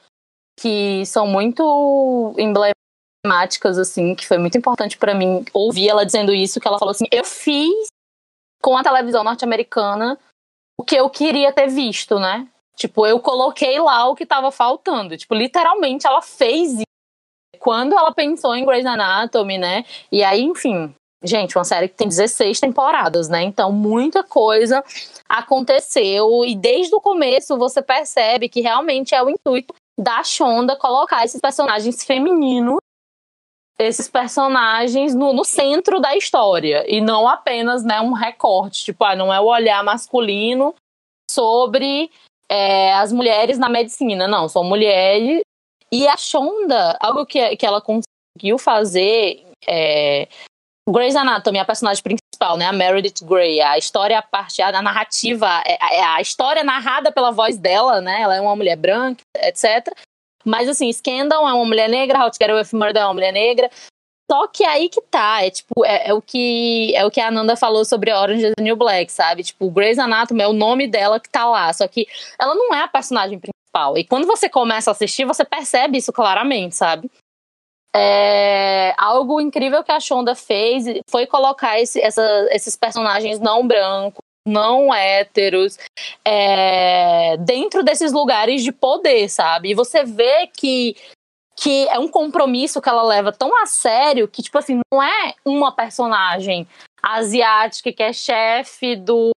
que são muito emblemáticas, assim, que foi muito importante para mim ouvir ela dizendo isso, que ela falou assim, eu fiz com a televisão norte-americana o que eu queria ter visto, né? Tipo, eu coloquei lá o que tava faltando. Tipo, literalmente ela fez isso. Quando ela pensou em Grey's Anatomy, né? E aí, enfim, gente, uma série que tem 16 temporadas, né? Então, muita coisa aconteceu e desde o começo você percebe que realmente é o intuito da Shonda colocar esses personagens femininos, esses personagens no, no, centro da história e não apenas né, um recorte, tipo, ah, não é o olhar masculino sobre é, as mulheres na medicina, não, são mulheres. E a Shonda, algo que, que ela conseguiu fazer é, Grey's Anatomy, a personagem principal, né? A Meredith Grey. A história, a parte, a narrativa, é, é a história narrada pela voz dela, né? Ela é uma mulher branca, etc. Mas, assim, Scandal é uma mulher negra, How to Get Away with Murder é uma mulher negra. Só que aí que tá, é tipo, é, é, o que é o que a Ananda falou sobre Orange is the New Black, sabe? Tipo, Grey's Anatomy é o nome dela que tá lá, só que ela não é a personagem principal. E quando você começa a assistir, você percebe isso claramente, sabe? É, algo incrível que a Shonda fez foi colocar esse, essa, esses personagens não brancos, não héteros, é, dentro desses lugares de poder, sabe? E você vê que, que é um compromisso que ela leva tão a sério que, tipo assim, não é uma personagem asiática que é chefe do,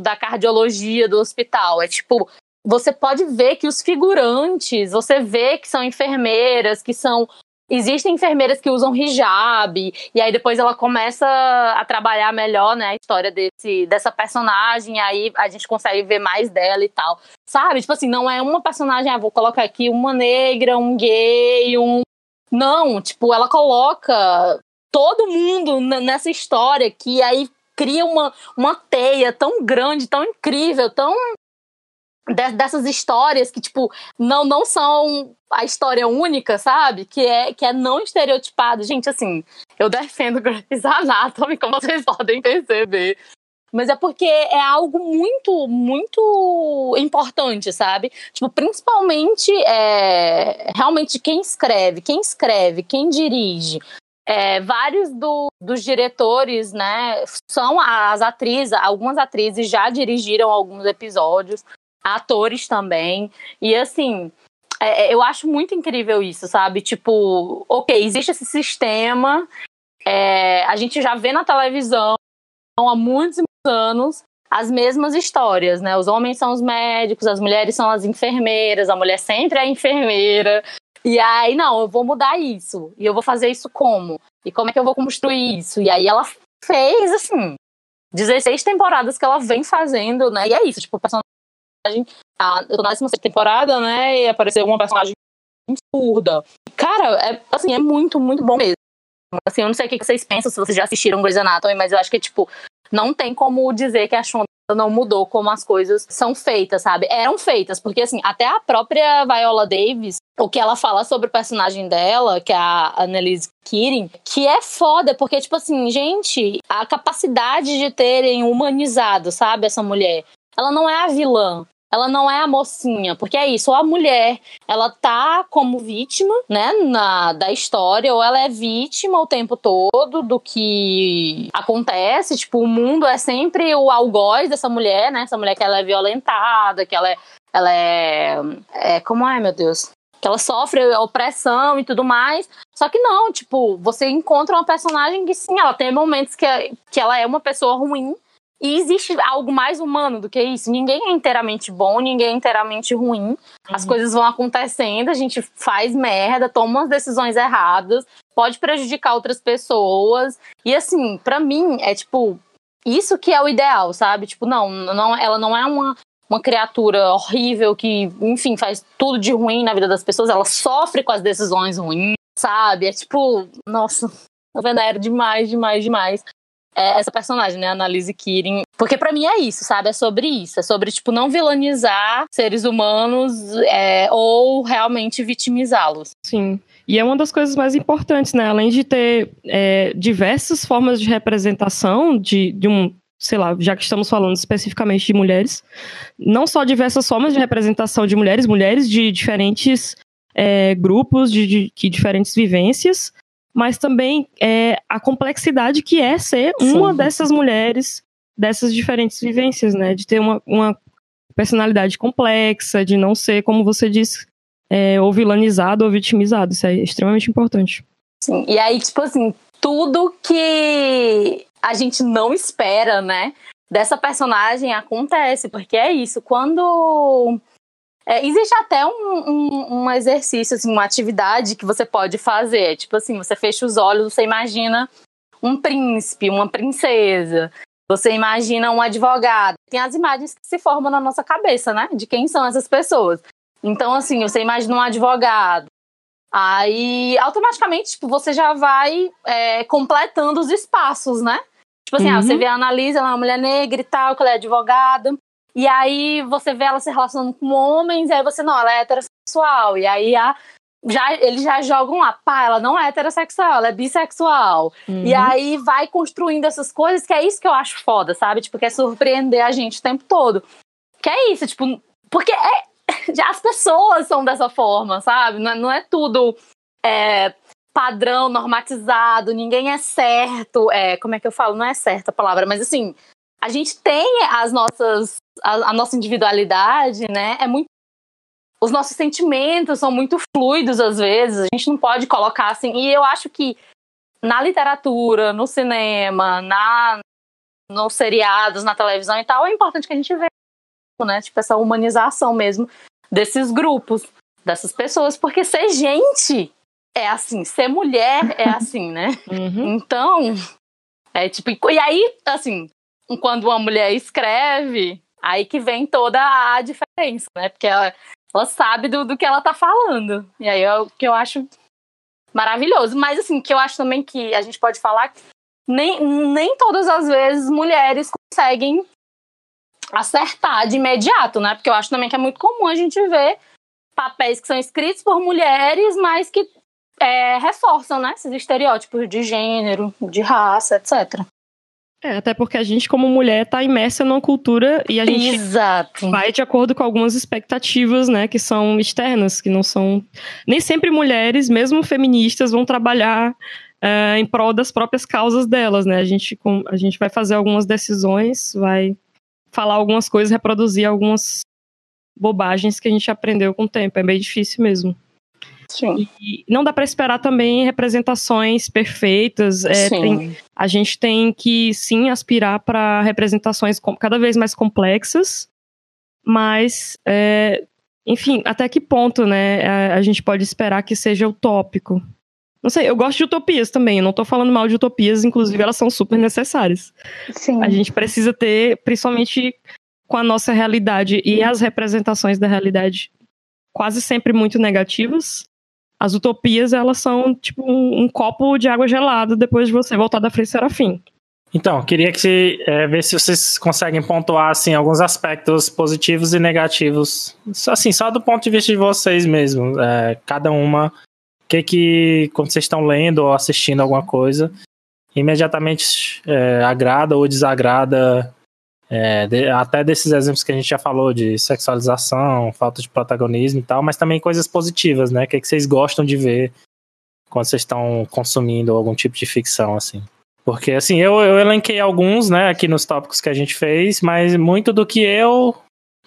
da cardiologia do hospital. É tipo, você pode ver que os figurantes, você vê que são enfermeiras, que são Existem enfermeiras que usam hijab, e aí depois ela começa a trabalhar melhor, né, a história desse, dessa personagem, aí a gente consegue ver mais dela e tal. Sabe? Tipo assim, não é uma personagem, ah, vou colocar aqui uma negra, um gay, um. Não, tipo, ela coloca todo mundo nessa história que aí cria uma, uma teia tão grande, tão incrível, tão dessas histórias que, tipo, não, não são a história única, sabe? Que é, que é não estereotipado. Gente, assim, eu defendo Grey's Anatomy, como vocês podem perceber. mas é porque é algo muito, muito importante, sabe? Tipo, principalmente é, realmente quem escreve, quem escreve, quem dirige. É, vários do, dos diretores, né, são as atrizes, algumas atrizes já dirigiram alguns episódios, atores também, e assim, é, eu acho muito incrível isso, sabe? Tipo, ok, existe esse sistema, é, a gente já vê na televisão há muitos anos as mesmas histórias, né? Os homens são os médicos, as mulheres são as enfermeiras, a mulher sempre é enfermeira. E aí, não, eu vou mudar isso. E eu vou fazer isso como? E como é que eu vou construir isso? E aí ela fez, assim, 16 temporadas que ela vem fazendo, né? E é isso, tipo, o personagem. A, eu tô na décima temporada, né? E apareceu uma personagem surda. Cara, é, assim, é muito, muito bom mesmo. Assim, eu não sei o que vocês pensam, se vocês já assistiram Grey's Anatomy, mas eu acho que, tipo, não tem como dizer que a Shonda não mudou como as coisas são feitas, sabe? Eram feitas, porque assim, até a própria Viola Davis, o que ela fala sobre o personagem dela, que é a Annalise Keating, que é foda, porque, tipo assim, gente, a capacidade de terem humanizado, sabe, essa mulher. Ela não é a vilã ela não é a mocinha, porque é isso, ou a mulher, ela tá como vítima, né, na, da história, ou ela é vítima o tempo todo do que acontece, tipo, o mundo é sempre o algoz dessa mulher, né, essa mulher que ela é violentada, que ela é, ela é, é como é, meu Deus, que ela sofre opressão e tudo mais. Só que não, tipo, você encontra uma personagem que sim, ela tem momentos que, que ela é uma pessoa ruim, e existe algo mais humano do que isso. Ninguém é inteiramente bom, ninguém é inteiramente ruim. As uhum. coisas vão acontecendo, a gente faz merda, toma as decisões erradas, pode prejudicar outras pessoas. E assim, para mim, é tipo, isso que é o ideal, sabe? Tipo, não, não ela não é uma, uma criatura horrível que, enfim, faz tudo de ruim na vida das pessoas, ela sofre com as decisões ruins, sabe? É tipo, nossa, a Venera demais, demais, demais é essa personagem, né, Annalise Keating. Porque para mim é isso, sabe? É sobre isso. É sobre, tipo, não vilanizar seres humanos é, ou realmente vitimizá-los. Sim. E é uma das coisas mais importantes, né? Além de ter é, diversas formas de representação de, de um sei lá, já que estamos falando especificamente de mulheres, não só diversas formas de representação de mulheres, mulheres de diferentes é, grupos, de, de, de, diferentes vivências, mas também é, a complexidade que é ser uma dessas mulheres, dessas diferentes vivências, né? De ter uma, uma personalidade complexa, de não ser, como você disse, é, ou vilanizado ou vitimizado. Isso é extremamente importante. Sim, e aí, tipo assim, tudo que a gente não espera, né? Dessa personagem acontece, porque é isso. Quando é, existe até um, um, um, exercício, assim, uma atividade que você pode fazer. Tipo assim, você fecha os olhos, você imagina um príncipe, uma princesa. Você imagina um advogado. Tem as imagens que se formam na nossa cabeça, né? De quem são essas pessoas. Então, assim, você imagina um advogado. Aí, automaticamente, tipo, você já vai é, completando os espaços, né? Tipo assim, uhum. ah, você uhum. vê a Analisa, ela é uma mulher negra e tal, que ela é advogada. E aí você vê ela se relacionando com homens, e aí você, não, ela é heterossexual. E aí a, já, eles já jogam lá, pá, ela não é heterossexual, ela é bissexual. Uhum. E aí vai construindo essas coisas, que é isso que eu acho foda, sabe? Tipo, que é surpreender a gente o tempo todo. Que é isso, tipo, porque é, as pessoas são dessa forma, sabe? Não é, não é tudo é, padrão, normatizado, ninguém é certo. É, como é que eu falo? Não é certa a palavra, mas assim, a gente tem as nossas a, a nossa individualidade, né? É muito os nossos sentimentos são muito fluidos às vezes, a gente não pode colocar assim. E eu acho que na literatura, no cinema, na nos seriados, na televisão e tal, é importante que a gente veja, né? Tipo, essa humanização mesmo desses grupos, dessas pessoas, porque ser gente é assim, ser mulher é assim, né? Uhum. Então, é tipo, e aí, assim, quando uma mulher escreve, aí que vem toda a diferença, né? Porque ela, ela sabe do, do que ela tá falando. E aí é o que eu acho maravilhoso. Mas assim, que eu acho também que a gente pode falar que nem, nem todas as vezes mulheres conseguem acertar de imediato, né? Porque eu acho também que é muito comum a gente ver papéis que são escritos por mulheres, mas que é, reforçam, né? Esses estereótipos de gênero, de raça, etc. É, até porque a gente, como mulher, tá imersa numa cultura e a gente Exato. vai de acordo com algumas expectativas, né, que são externas, que não são. Nem sempre mulheres, mesmo feministas, vão trabalhar uh, em prol das próprias causas delas, né? A gente, com, a gente vai fazer algumas decisões, vai falar algumas coisas, reproduzir algumas bobagens que a gente aprendeu com o tempo. É bem difícil mesmo. Sim. E não dá para esperar também representações perfeitas. É, tem, a gente tem que sim aspirar para representações cada vez mais complexas, mas é, enfim, até que ponto, né, a, a, gente pode esperar que seja utópico? Não sei, eu gosto de utopias também, eu não tô falando mal de utopias, inclusive elas são super necessárias. Sim. A gente precisa ter, principalmente com a nossa realidade e as representações da realidade quase sempre muito negativas, as utopias, elas são tipo um, um, copo de água gelada depois de você voltar da frente serafim. Então, queria que é, ver se vocês conseguem pontuar assim alguns aspectos positivos e negativos, assim só do ponto de vista de vocês mesmo, é, cada uma, que que quando vocês estão lendo ou assistindo alguma coisa, imediatamente é, agrada ou desagrada é, de, até desses exemplos que a gente já falou de sexualização, falta de protagonismo e tal, mas também coisas positivas, né? O que, é que vocês gostam de ver quando vocês estão consumindo algum tipo de ficção, assim. Porque, assim, eu, eu elenquei alguns, né, aqui nos tópicos que a gente fez, mas muito do que eu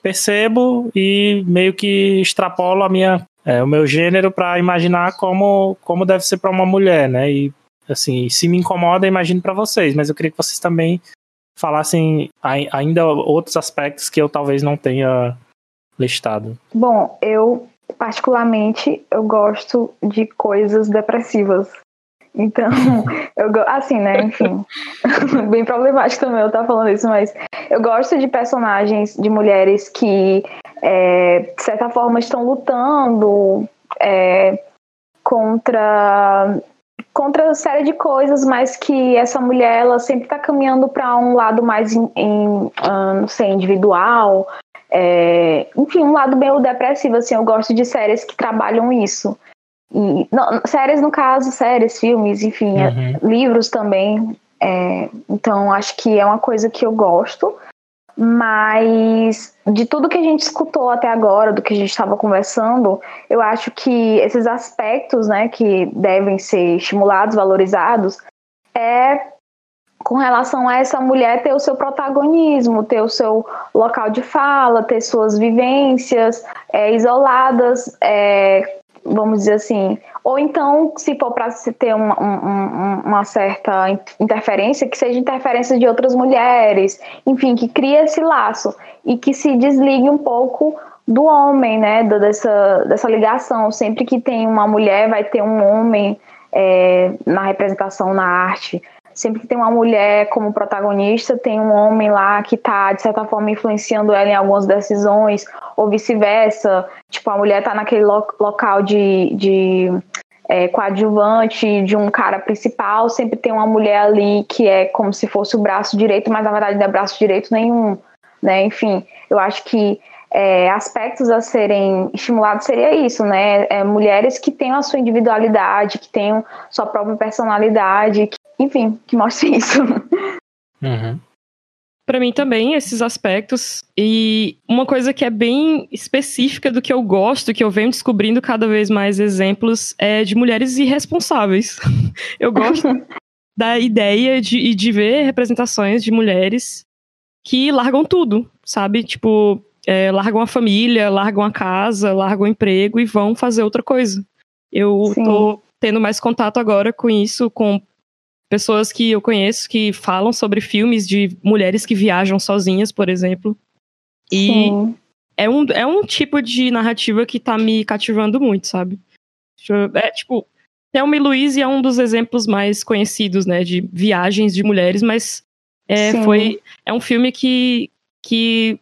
percebo e meio que extrapolo a minha, é, o meu gênero para imaginar como, como deve ser para uma mulher, né? E, assim, se me incomoda, imagino para vocês, mas eu queria que vocês também falassem ainda outros aspectos que eu talvez não tenha listado. Bom, eu particularmente eu gosto de coisas depressivas. Então, eu assim, né, enfim, bem problemático também eu estar falando isso, mas eu gosto de personagens de mulheres que, é, de certa forma, estão lutando é, contra contra uma série de coisas, mas que essa mulher ela sempre está caminhando para um lado mais em, em uh, não sei, individual, é, enfim, um lado meio depressivo. Assim, eu gosto de séries que trabalham isso. E, não, séries no caso, séries, filmes, enfim, é, uhum. livros também. É, então acho que é uma coisa que eu gosto. Mas de tudo que a gente escutou até agora, do que a gente estava conversando, eu acho que esses aspectos, né, que devem ser estimulados, valorizados, é com relação a essa mulher ter o seu protagonismo, ter o seu local de fala, ter suas vivências é, isoladas, é, vamos dizer assim, ou então, se for para se ter uma, uma, uma, certa interferência, que seja interferência de outras mulheres, enfim, que crie esse laço e que se desligue um pouco do homem, né, dessa, dessa ligação. Sempre que tem uma mulher, vai ter um homem é, na representação na arte sempre que tem uma mulher como protagonista, tem um homem lá que está, de certa forma, influenciando ela em algumas decisões, ou vice-versa. Tipo, a mulher está naquele lo local de, de é, coadjuvante de um cara principal, sempre tem uma mulher ali que é como se fosse o braço direito, mas na verdade não é braço direito nenhum. Né? Enfim, eu acho que é, aspectos a serem estimulados seria isso, né? É, mulheres que tenham a sua individualidade, que tenham sua própria personalidade, enfim, que mostre isso. Uhum. Para mim também, esses aspectos. E uma coisa que é bem específica do que eu gosto, que eu venho descobrindo cada vez mais exemplos, é de mulheres irresponsáveis. eu gosto da ideia de, de ver representações de mulheres que largam tudo, sabe? Tipo, é, largam a família, largam a casa, largam o emprego e vão fazer outra coisa. Eu Sim. tô tendo mais contato agora com isso, com pessoas que eu conheço que falam sobre filmes de mulheres que viajam sozinhas, por exemplo. E Sim. é um, é um tipo de narrativa que tá me cativando muito, sabe? É tipo, Thelma e Louise é um dos exemplos mais conhecidos, né, de viagens de mulheres, mas é, foi, é um filme que, que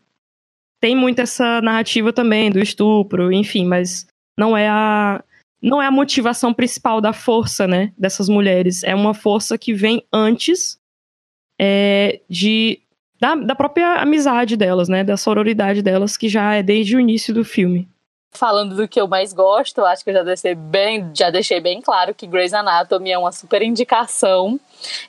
tem muito essa narrativa também do estupro, enfim, mas não é a, não é a motivação principal da força, né, dessas mulheres. É uma força que vem antes é, de da, da própria amizade delas, né, da sororidade delas, que já é desde o início do filme. falando do que eu mais gosto, acho que eu já deixei bem, já deixei bem claro que Grey's Anatomy é uma super indicação.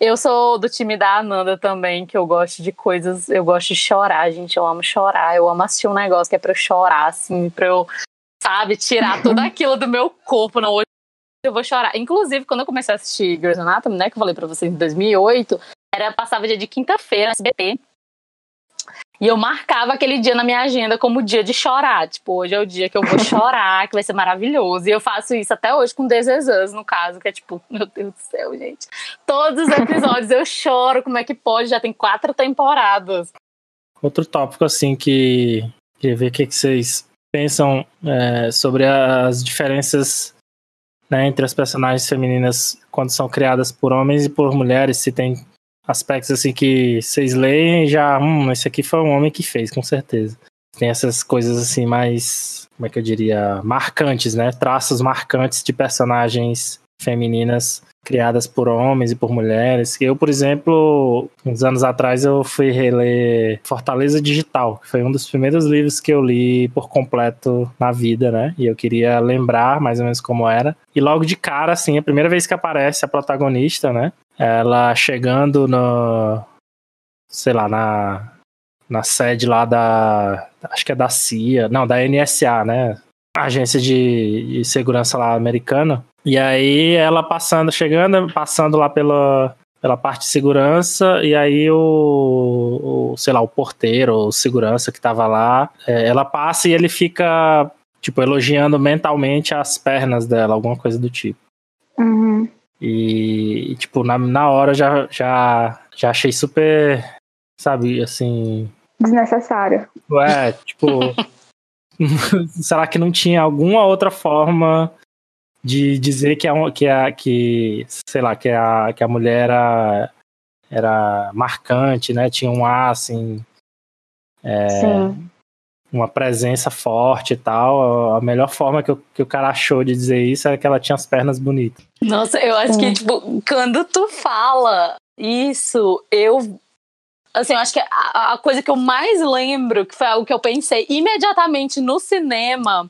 Eu sou do time da Ananda também, que eu gosto de coisas, eu gosto de chorar, gente, eu amo chorar, eu amo assistir um negócio que é pra eu chorar, assim, pra eu, sabe, tirar tudo aquilo do meu corpo, não, hoje eu vou chorar. Inclusive, quando eu comecei a assistir Grey's Anatomy, né, que eu falei pra vocês em 2008, era, passava dia de quinta-feira no SBT, e eu marcava aquele dia na minha agenda como dia de chorar. Tipo, hoje é o dia que eu vou chorar, que vai ser maravilhoso. E eu faço isso até hoje com Desesãs, no caso, que é tipo, meu Deus do céu, gente. Todos os episódios eu choro, como é que pode? Já tem quatro temporadas. Outro tópico, assim, que queria ver o que, que vocês pensam é, sobre as diferenças né, entre as personagens femininas quando são criadas por homens e por mulheres, se tem aspectos assim que vocês leem e já, hum, esse aqui foi um homem que fez, com certeza. Tem essas coisas assim mais, como é que eu diria, marcantes, né? Traços marcantes de personagens femininas criadas por homens e por mulheres. Eu, por exemplo, uns anos atrás eu fui reler Fortaleza Digital, que foi um dos primeiros livros que eu li por completo na vida, né? E eu queria lembrar mais ou menos como era. E logo de cara, assim, a primeira vez que aparece a protagonista, né? Ela chegando no. sei lá, na. na sede lá da. acho que é da CIA, não, da NSA, né? Agência de, de segurança lá americana. E aí ela passando, chegando, passando lá pela, pela parte de segurança, e aí o, o sei lá, o porteiro, o segurança que tava lá, é, ela passa e ele fica, tipo, elogiando mentalmente as pernas dela, alguma coisa do tipo. Uhum. E, tipo, na, na hora já, já, já achei super, sabe, assim. Desnecessário. É, tipo. será que não tinha alguma outra forma de dizer que a, que a, que, sei lá, que a, que a mulher era, era marcante, né? Tinha um ar, assim. É, Sim. uma presença forte e tal. A melhor forma que, eu, que o cara achou de dizer isso era que ela tinha as pernas bonitas. Nossa, eu acho que, tipo, quando tu fala isso, eu. Assim, eu acho que a, a coisa que eu mais lembro, que foi algo que eu pensei imediatamente no cinema,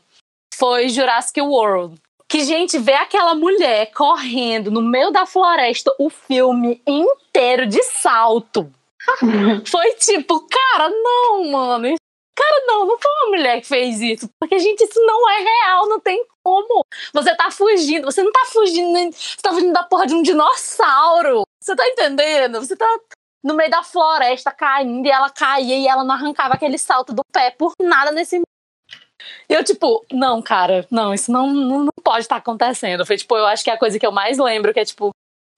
foi Jurassic World. Que, gente, ver aquela mulher correndo no meio da floresta o filme inteiro de salto. foi tipo, cara, não, mano. Cara, não, não foi uma mulher que fez isso. Porque, gente, isso não é real, não tem como. Você tá fugindo, você não tá fugindo, você tá fugindo da porra de um dinossauro. Você tá entendendo? Você tá no meio da floresta caindo e ela caía e ela não arrancava aquele salto do pé por nada nesse mundo. E eu, tipo, não, cara, não, isso não, não, não pode estar tá acontecendo. Foi, tipo, eu acho que é a coisa que eu mais lembro, que é, tipo,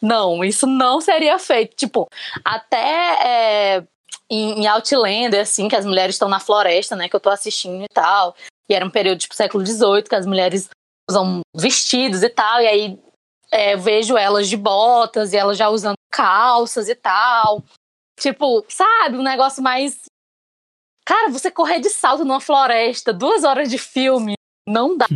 não, isso não seria feito. Tipo, até é, em, em Outlander, assim, que as mulheres estão na floresta, né, que eu tô assistindo e tal. E era um período, tipo, século XVIII, que as mulheres usam vestidos e tal. E aí é, vejo elas de botas e elas já usando calças e tal. Tipo, sabe, um negócio mais Cara, você correr de salto numa floresta, duas horas de filme, não dá,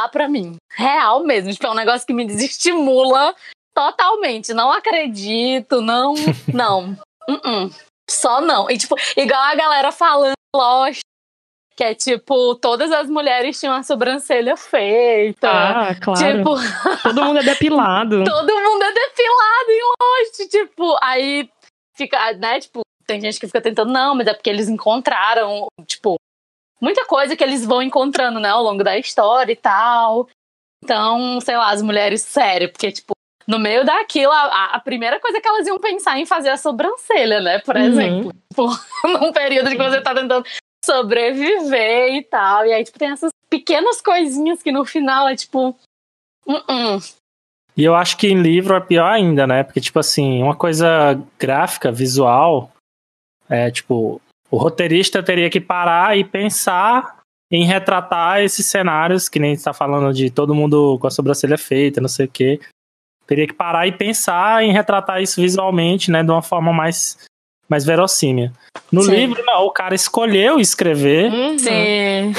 dá pra mim. Real mesmo. Tipo, é um negócio que me desestimula totalmente. Não acredito, não. Não. Uh -uh. Só não. E, tipo, igual a galera falando Lost, que é tipo, todas as mulheres tinham a sobrancelha feita. Ah, claro. Tipo, todo mundo é depilado. todo mundo é depilado em Lost, tipo, aí fica, né, tipo, tem gente que fica tentando, não, mas é porque eles encontraram, tipo, muita coisa que eles vão encontrando, né, ao longo da história e tal. Então, sei lá, as mulheres, sério, porque, tipo, no meio daquilo, a, a primeira coisa que elas iam pensar em fazer é a sobrancelha, né, por Uhum. exemplo. Tipo, num período que você tá tentando sobreviver e tal. E aí, tipo, tem essas pequenas coisinhas que no final é tipo. Uh -uh. E eu acho que em livro é pior ainda, né? Porque, tipo assim, uma coisa gráfica, visual, é tipo, o roteirista teria que parar e pensar em retratar esses cenários, que nem está falando de todo mundo com a sobrancelha feita, não sei o quê. Teria que parar e pensar em retratar isso visualmente, né? De uma forma mais, mais verossímil. No Sim. livro, não, o cara escolheu escrever. Uhum. Sim.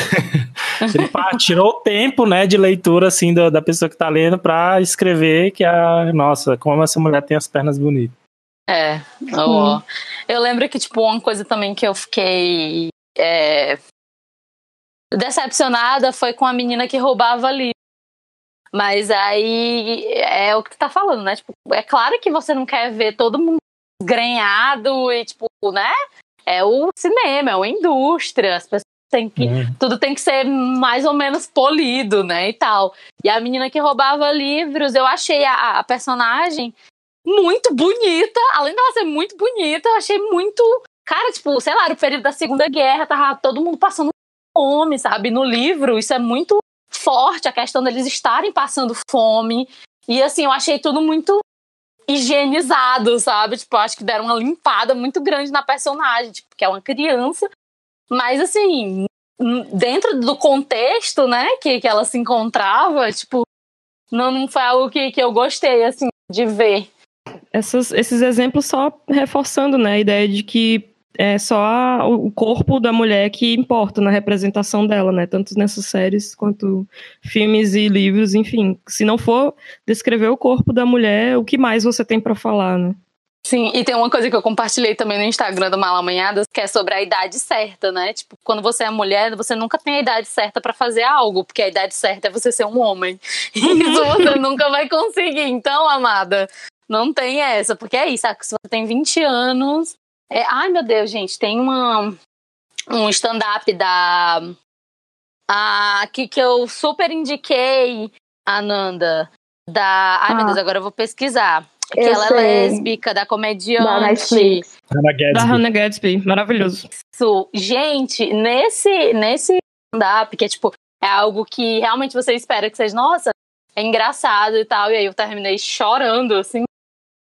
Ele pá, tirou o tempo, né, de leitura, assim, da, da pessoa que tá lendo pra escrever que a. Nossa, como essa mulher tem as pernas bonitas. É, ó. Eu lembro que, tipo, uma coisa também que eu fiquei. É, decepcionada foi com a menina que roubava ali. Mas aí é o que tu tá falando, né? Tipo, é claro que você não quer ver todo mundo grenhado e, tipo, né? É o cinema, é uma indústria, as pessoas têm que. Uhum. Tudo tem que ser mais ou menos polido, né? E tal. E a menina que roubava livros, eu achei a, a personagem muito bonita. Além dela ser muito bonita, eu achei muito. Cara, tipo, sei lá, no período da Segunda Guerra, tava todo mundo passando fome, sabe? No livro, isso é muito forte, a questão deles estarem passando fome. E assim, eu achei tudo muito higienizado, sabe? Tipo, acho que deram uma limpada muito grande na personagem, tipo, que é uma criança. Mas assim, dentro do contexto, né, que, que ela se encontrava, tipo, não, não foi algo que, que eu gostei, assim, de ver. Essas, esses exemplos só reforçando, né, a ideia de que é só a, o corpo da mulher que importa na representação dela, né? Tanto nessas séries quanto filmes e livros, enfim. Se não for descrever o corpo da mulher, o que mais você tem para falar, né? Sim, e tem uma coisa que eu compartilhei também no Instagram do Malamanhadas, que é sobre a idade certa, né? Tipo, quando você é mulher, você nunca tem a idade certa para fazer algo, porque a idade certa é você ser um homem. Isso você nunca vai conseguir. Então, amada, não tem essa, porque é isso, se você tem 20 anos, é, ai, meu Deus, gente, tem uma, um stand-up da. A, que, que eu super indiquei, Ananda. Da. Ai, ah. meu Deus, agora eu vou pesquisar. Que eu ela é sei. é lésbica, da comediante. Da Netflix. Hannah Gadsby. Da Hannah Gadsby, maravilhoso. Isso. Gente, nesse, nesse stand-up, que é tipo, é algo que realmente você espera que seja, nossa, é engraçado e tal. E aí eu terminei chorando, assim,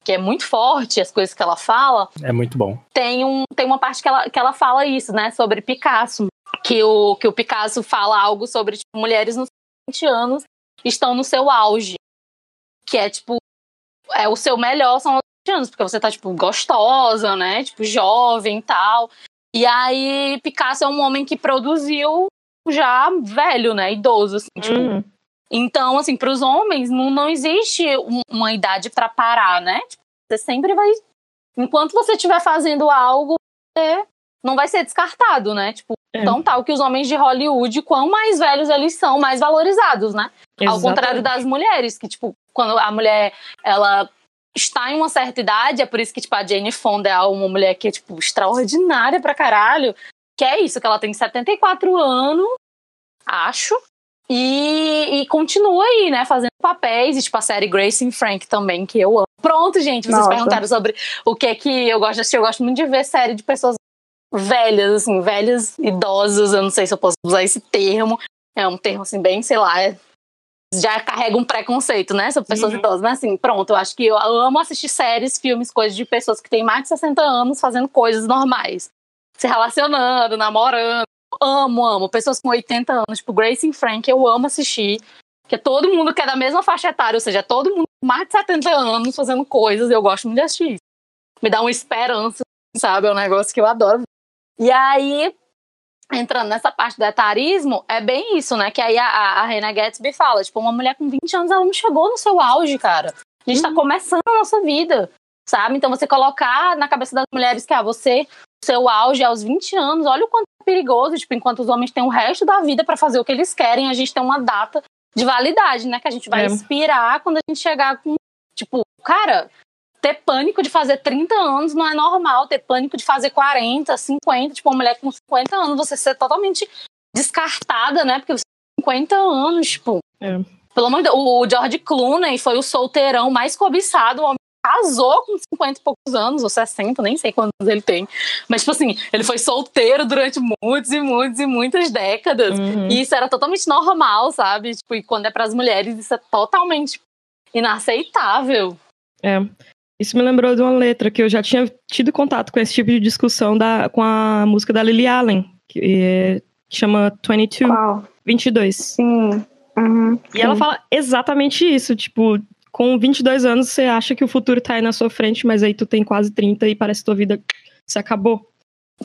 que é muito forte, as coisas que ela fala. É muito bom. Tem, um, tem uma parte que ela, que ela fala isso, né, sobre Picasso. Que o, que o Picasso fala algo sobre tipo, mulheres nos 20 anos estão no seu auge. Que é tipo, é o seu melhor são os 20 anos, porque você tá, tipo, gostosa, né? Tipo, jovem e tal. E aí, Picasso é um homem que produziu já velho, né? Idoso, assim, tipo, uhum. Então, assim, para os homens não, não existe uma idade para parar, né? Tipo, você sempre vai. Enquanto você estiver fazendo algo, você não vai ser descartado, né? Tipo, é. tão tal que os homens de Hollywood, quanto mais velhos eles são, mais valorizados, né? Exatamente. Ao contrário das mulheres, que, tipo, quando a mulher ela está em uma certa idade, é por isso que, tipo, a Jane Fonda é uma mulher que é, tipo, extraordinária pra caralho. Que é isso, que ela tem 74 anos, acho, e, e, continua aí, né, fazendo papéis, e, tipo a série Grace and Frank também, que eu amo. Pronto, gente, vocês Nossa. perguntaram sobre o que é que eu gosto de assistir. Eu gosto muito de ver série de pessoas velhas, assim, velhas, idosas, eu não sei se eu posso usar esse termo. É um termo, assim, bem, sei lá, é, já carrega um preconceito, né, sobre pessoas uhum. idosas. Mas, assim, pronto, eu acho que eu amo assistir séries, filmes, coisas de pessoas que têm mais de 60 anos fazendo coisas normais. Se relacionando, namorando, amo, amo. Pessoas com 80 anos, tipo Grace e Frank, eu amo assistir. Que é todo mundo que é da mesma faixa etária, ou seja, é todo mundo com mais de 70 anos fazendo coisas, eu gosto muito de assistir. Me dá uma esperança, sabe? É um negócio que eu adoro. E aí, entrando nessa parte do etarismo, é bem isso, né? Que aí a, a Reina Gatsby fala, tipo, uma mulher com 20 anos, ela não chegou no seu auge, cara. A gente tá uhum. tá começando a nossa vida, sabe? Então você colocar na cabeça das mulheres que, ah, você, seu auge aos 20 anos, olha o quanto perigoso, tipo, enquanto os homens têm o resto da vida para fazer o que eles querem, a gente tem uma data de validade, né? Que a gente vai é. expirar quando a gente chegar com, tipo, cara, ter pânico de fazer 30 anos não é normal, ter pânico de fazer 40, 50, tipo, uma mulher com 50 anos, você ser totalmente descartada, né? Porque você tem 50 anos, tipo. É. Pelo amor de Deus, o George Clooney foi o solteirão mais cobiçado, o homem casou com 50 e poucos anos, ou 60, nem sei quantos ele tem. Mas, tipo assim, ele foi solteiro durante muitos e muitos e muitas décadas. Uhum. E isso era totalmente normal, sabe? Tipo, e quando é para as mulheres, isso é totalmente inaceitável. É. Isso me lembrou de uma letra que eu já tinha tido contato com esse tipo de discussão da, com a música da Lily Allen, que, é, chama 22, Uau. 22. Sim. Uhum, e sim. ela fala exatamente isso, tipo, com 22 anos você acha que o futuro tá aí na sua frente, mas aí tu tem quase 30 e parece que tua vida se acabou.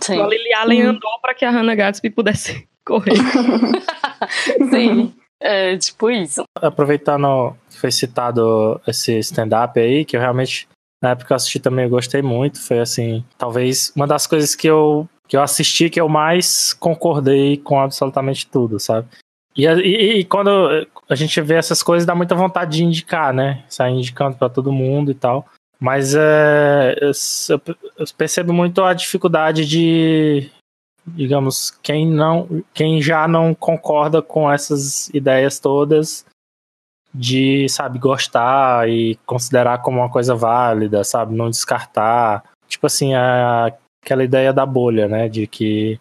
Sim. A Lily Allen uhum. andou para que a Hannah Gadsby pudesse correr. Sim. É tipo isso. Aproveitando que foi citado esse stand-up aí, que eu realmente, na época eu assisti também, eu gostei muito. Foi assim, talvez uma das coisas que eu que eu assisti que eu mais concordei com absolutamente tudo, sabe? E, e, e, quando a gente vê essas coisas, dá muita vontade de indicar, né? Sair indicando para todo mundo e tal. Mas é, eu, eu, percebo muito a dificuldade de, digamos, quem não, quem já não concorda com essas ideias todas, de, sabe, gostar e considerar como uma coisa válida, sabe, não descartar. Tipo assim, a, aquela ideia da bolha, né? De que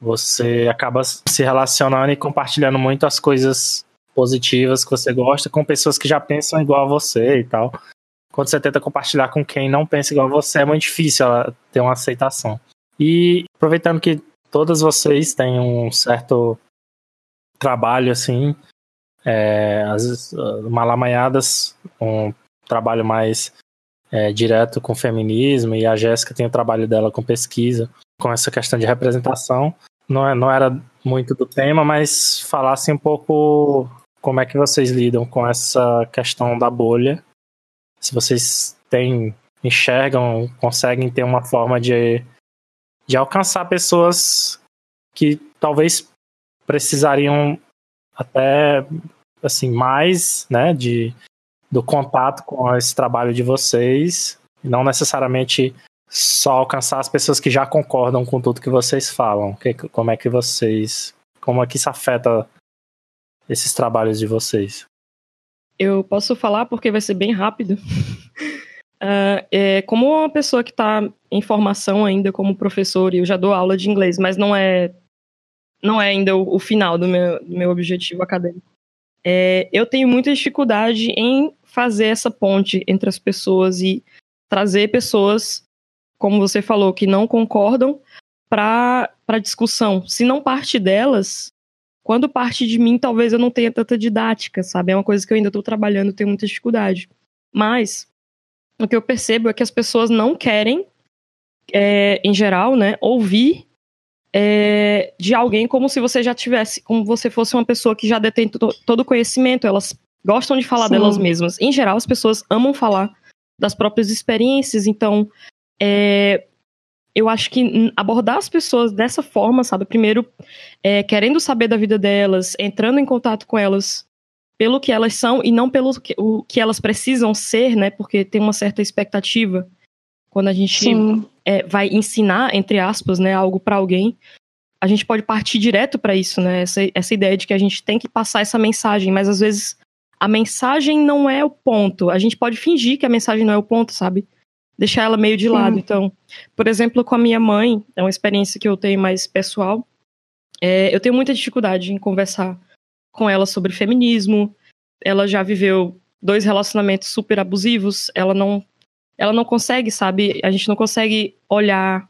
você acaba se relacionando e compartilhando muito as coisas positivas que você gosta com pessoas que já pensam igual a você e tal. Quando você tenta compartilhar com quem não pensa igual a você, é muito difícil ter uma aceitação. E aproveitando que todas vocês têm um certo trabalho assim, é, as malamanhadas, um trabalho mais é, direto com feminismo, e a Jéssica tem o trabalho dela com pesquisa, com essa questão de representação não, é, não era muito do tema, mas falasse um pouco como é que vocês lidam com essa questão da bolha. Se vocês têm, enxergam, conseguem ter uma forma de, de alcançar pessoas que talvez precisariam até assim mais, né, de do contato com esse trabalho de vocês, não necessariamente só alcançar as pessoas que já concordam com tudo que vocês falam. Que, como é que vocês. Como é que isso afeta esses trabalhos de vocês? Eu posso falar porque vai ser bem rápido. uh, é, como uma pessoa que está em formação ainda como professor, e eu já dou aula de inglês, mas não é não é ainda o, o final do meu, do meu objetivo acadêmico. É, eu tenho muita dificuldade em fazer essa ponte entre as pessoas e trazer pessoas como você falou, que não concordam para discussão. Se não parte delas, quando parte de mim, talvez eu não tenha tanta didática, sabe? É uma coisa que eu ainda estou trabalhando, tenho muita dificuldade. Mas o que eu percebo é que as pessoas não querem, é, em geral, né, ouvir é, de alguém como se você já tivesse, como você fosse uma pessoa que já detém todo o conhecimento. Elas gostam de falar Sim. delas mesmas. Em geral, as pessoas amam falar das próprias experiências, então é, eu acho que abordar as pessoas dessa forma, sabe? Primeiro, é, querendo saber da vida delas, entrando em contato com elas pelo que elas são e não pelo que, o que elas precisam ser, né? Porque tem uma certa expectativa quando a gente é, vai ensinar, entre aspas, né, algo para alguém. A gente pode partir direto para isso, né? Essa, essa ideia de que a gente tem que passar essa mensagem, mas às vezes a mensagem não é o ponto. A gente pode fingir que a mensagem não é o ponto, sabe? Deixar ela meio de Sim. lado. Então, por exemplo, com a minha mãe, é uma experiência que eu tenho mais pessoal. É, eu tenho muita dificuldade em conversar com ela sobre feminismo. Ela já viveu dois relacionamentos super abusivos. Ela não, ela não consegue, sabe? A gente não consegue olhar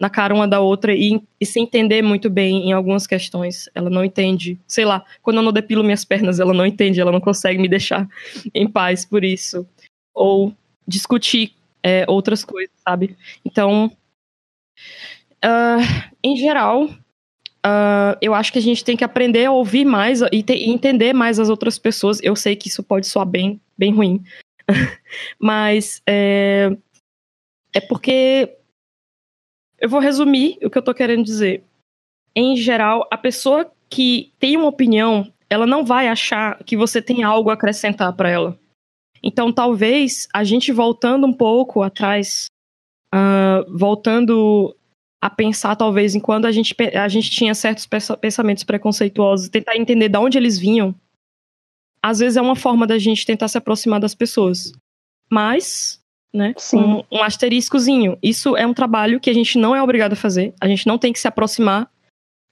na cara uma da outra e, e, se entender muito bem em algumas questões. Ela não entende. Sei lá, quando eu não depilo minhas pernas, ela não entende, ela não consegue me deixar em paz por isso. Ou discutir é, outras coisas, sabe? Então, uh, em geral, uh, eu acho que a gente tem que aprender a ouvir mais e, te, e, entender mais as outras pessoas. Eu sei que isso pode soar bem, bem ruim, mas é, é porque eu vou resumir o que eu tô querendo dizer. Em geral, a pessoa que tem uma opinião, ela não vai achar que você tem algo a acrescentar para ela. Então, talvez a gente voltando um pouco atrás, uh, voltando a pensar, talvez, em quando a gente, a gente tinha certos pensamentos preconceituosos, tentar entender de onde eles vinham, às vezes é uma forma da gente tentar se aproximar das pessoas. Mas, né, um, um asteriscozinho. Isso é um trabalho que a gente não é obrigado a fazer. A gente não tem que se aproximar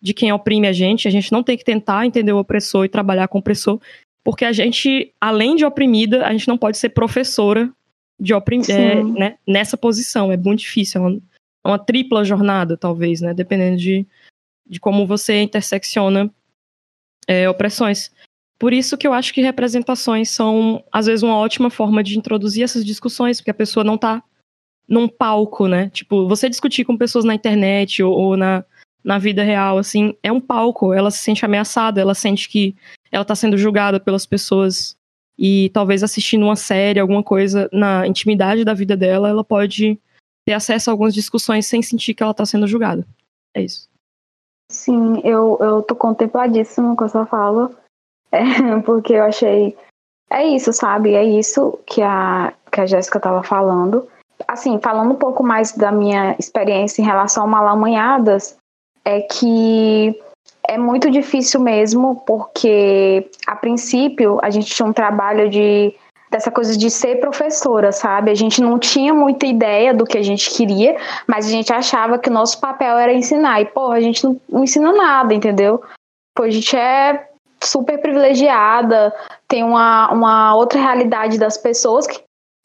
de quem oprime a gente. A gente não tem que tentar entender o opressor e trabalhar com o opressor. Porque a gente, além de oprimida, a gente não pode ser professora de oprim é, né, nessa posição. É muito difícil. É uma, é uma, tripla jornada, talvez, né? Dependendo de, de como você intersecciona é, opressões. Por isso que eu acho que representações são, às vezes, uma ótima forma de introduzir essas discussões, porque a pessoa não está num palco, né? Tipo, você discutir com pessoas na internet ou, ou na, na vida real, assim, é um palco. Ela se sente ameaçada, ela sente que ela está sendo julgada pelas pessoas e talvez assistindo uma série, alguma coisa na intimidade da vida dela, ela pode ter acesso a algumas discussões sem sentir que ela está sendo julgada. É isso. Sim, eu, eu tô contempladíssima com essa fala, é, porque eu achei. É isso, sabe? É isso que a, que a Jéssica estava falando. Assim, falando um pouco mais da minha experiência em relação a Malamanhadas, é que é muito difícil mesmo, porque a princípio a gente tinha um trabalho de dessa coisa de ser professora, sabe? A gente não tinha muita ideia do que a gente queria, mas a gente achava que o nosso papel era ensinar. E, pô, a gente não, não ensina nada, entendeu? Pô, a gente é super privilegiada, tem uma, uma outra realidade das pessoas que,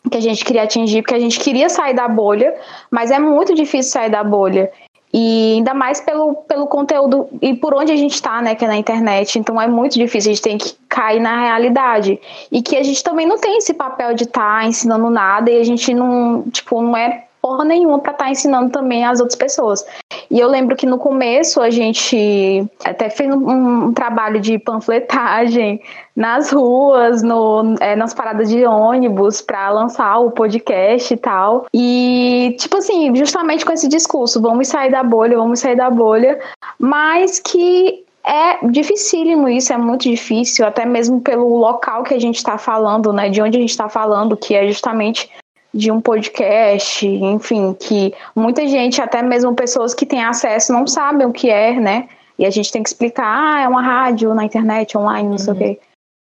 que a gente queria atingir, porque a gente queria sair da bolha, mas é muito difícil sair da bolha. E ainda mais pelo, pelo conteúdo e por onde a gente está, né, que é na internet. Então é muito difícil, a gente tem que cair na realidade. E que a gente também não tem esse papel de estar tá ensinando nada e a gente não, tipo, não é porra nenhuma para estar tá ensinando também as outras pessoas. E eu lembro que no começo a gente até fez um, um trabalho de panfletagem nas ruas, no, é, nas paradas de ônibus para lançar o podcast e tal. E, tipo assim, justamente com esse discurso, vamos sair da bolha, vamos sair da bolha, mas que é dificílimo isso, é muito difícil, até mesmo pelo local que a gente está falando, né? De onde a gente está falando, que é justamente de um podcast, enfim, que muita gente, até mesmo pessoas que têm acesso, não sabem o que é, né? E a gente tem que explicar, ah, é uma rádio na internet, online, não uhum. sei o uhum. quê.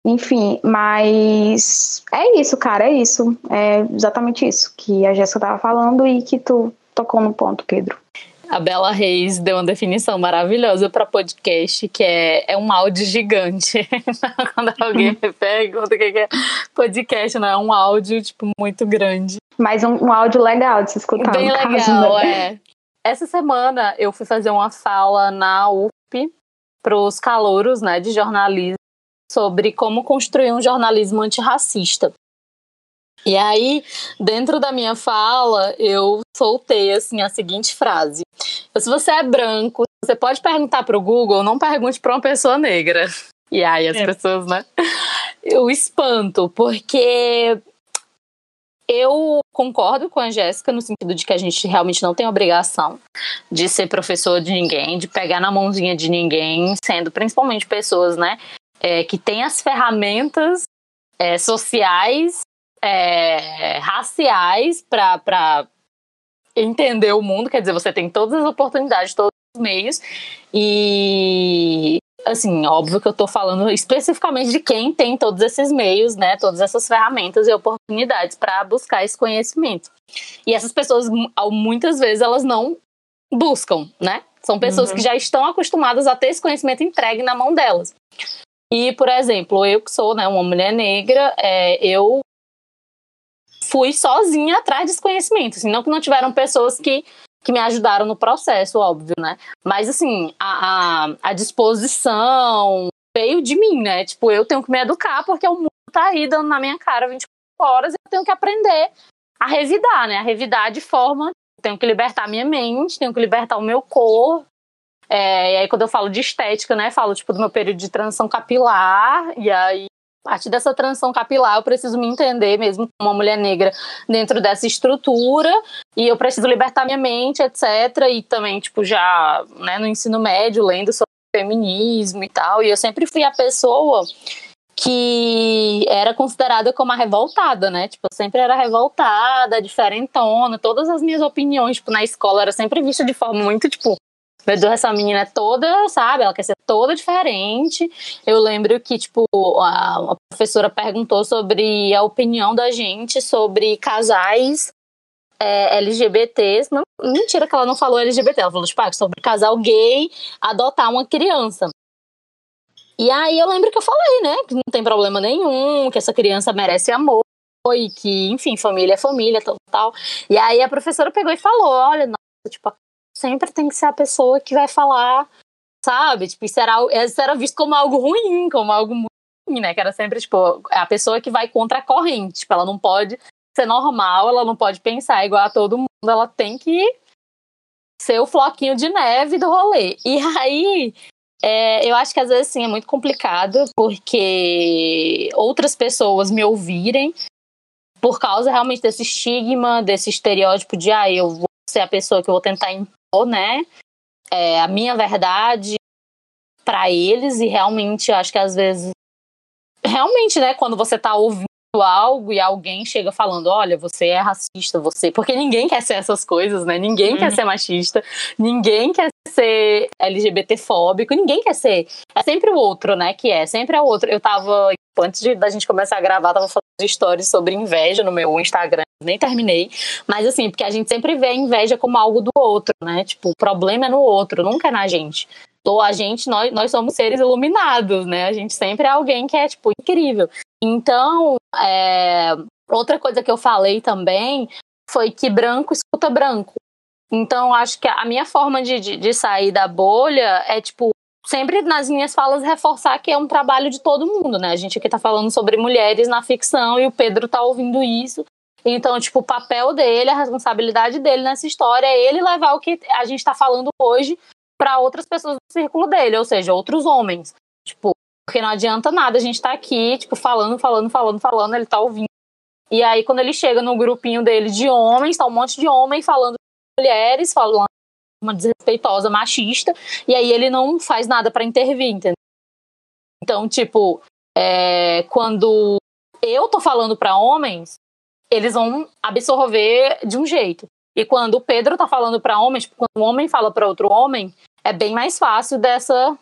Enfim, mas é isso, cara, é isso. É exatamente isso que a Jéssica tava falando e que tu tocou no ponto, Pedro. A Bela Reis deu uma definição maravilhosa para podcast, que é, é um áudio gigante. Quando alguém me pergunta o que é podcast, não é um áudio tipo muito grande. Mas um, um áudio legal de se escutar. Bem legal, caso, né? é. Essa semana eu fui fazer uma fala na UFP para os calouros, né, de jornalismo sobre como construir um jornalismo antirracista. E aí, dentro da minha fala, eu soltei assim a seguinte frase: Se você é branco, você pode perguntar para o Google, não pergunte para uma pessoa negra. E aí as é. pessoas, né? Eu espanto, porque eu concordo com a Jéssica no sentido de que a gente realmente não tem obrigação de ser professor de ninguém, de pegar na mãozinha de ninguém, sendo principalmente pessoas, né, é, que têm as ferramentas é, sociais é, raciais para entender o mundo, quer dizer, você tem todas as oportunidades, todos os meios, e assim, óbvio que eu estou falando especificamente de quem tem todos esses meios, né, todas essas ferramentas e oportunidades para buscar esse conhecimento. E essas pessoas, muitas vezes, elas não buscam, né? São pessoas uhum. que já estão acostumadas a ter esse conhecimento entregue na mão delas. E, por exemplo, eu que sou né, uma mulher negra, é, eu fui sozinha atrás desse conhecimento. Assim, não que não tiveram pessoas que, que me ajudaram no processo, óbvio, né? Mas, assim, a, a, a disposição veio de mim, né? Tipo, eu tenho que me educar porque o mundo tá aí dando na minha cara 24 horas e eu tenho que aprender a revidar, né? A revidar de forma. Tenho que libertar minha mente, tenho que libertar o meu corpo. É, e aí, quando eu falo de estética, né? Falo, tipo, do meu período de transição capilar. E aí, a partir dessa transição capilar, eu preciso me entender mesmo como uma mulher negra dentro dessa estrutura e eu preciso libertar minha mente, etc. E também, tipo, já né, no ensino médio, lendo sobre feminismo e tal. E eu sempre fui a pessoa que era considerada como a revoltada, né? Tipo, eu sempre era revoltada, diferentona. Todas as minhas opiniões, tipo, na escola era sempre vista de forma muito, tipo, Deus, essa menina toda, sabe? Ela quer ser toda diferente. Eu lembro que, tipo, a, a professora perguntou sobre a opinião da gente sobre casais é, LGBTs. Não, mentira que ela não falou LGBT, ela falou, tipo, ah, sobre casal gay adotar uma criança. E aí eu lembro que eu falei, né? Que não tem problema nenhum, que essa criança merece amor e que, enfim, família é família, tal, tal. E aí a professora pegou e falou: olha, nossa, tipo, sempre tem que ser a pessoa que vai falar, sabe? Tipo, isso era, isso era visto como algo ruim, como algo muito ruim, né? Que era sempre, tipo, a pessoa que vai contra a corrente. Tipo, ela não pode ser normal, ela não pode pensar igual a todo mundo, ela tem que ser o floquinho de neve do rolê. E aí, é, eu acho que às vezes sim é muito complicado, porque outras pessoas me ouvirem por causa realmente desse estigma, desse estereótipo de, ah, eu vou ser a pessoa que eu vou tentar né? É, a minha verdade para eles e realmente acho que às vezes realmente, né, quando você tá ouvindo algo e alguém chega falando, olha, você é racista, você, porque ninguém quer ser essas coisas, né? Ninguém uhum. quer ser machista, ninguém quer ser LGBTfóbico, ninguém quer ser. É sempre o outro, né? Que é, sempre é o outro. Eu tava antes de, da gente começar a gravar, tava falando stories sobre inveja no meu Instagram, nem terminei. Mas assim, porque a gente sempre vê a inveja como algo do outro, né? Tipo, o problema é no outro, nunca é na gente. Ou a gente, nós, nós somos seres iluminados, né? A gente sempre é alguém que é, tipo, incrível. Então, é, outra coisa que eu falei também foi que branco escuta branco. Então, acho que a minha forma de, de, de sair da bolha é, tipo, sempre nas minhas falas reforçar que é um trabalho de todo mundo, né? A gente aqui tá falando sobre mulheres na ficção e o Pedro tá ouvindo isso. Então, tipo, o papel dele, a responsabilidade dele nessa história é ele levar o que a gente tá falando hoje para outras pessoas do círculo dele, ou seja, outros homens. Tipo, porque não adianta nada a gente tá aqui, tipo, falando, falando, falando, falando, ele tá ouvindo. E aí, quando ele chega no grupinho dele de homens, tá um monte de homem falando de mulheres, falando uma desrespeitosa machista, e aí ele não faz nada para intervir, entendeu? Então, tipo, é, quando eu tô falando para homens, eles vão absorver de um jeito. E quando o Pedro tá falando para homens, tipo, quando um homem fala para outro homem, é bem mais fácil dessa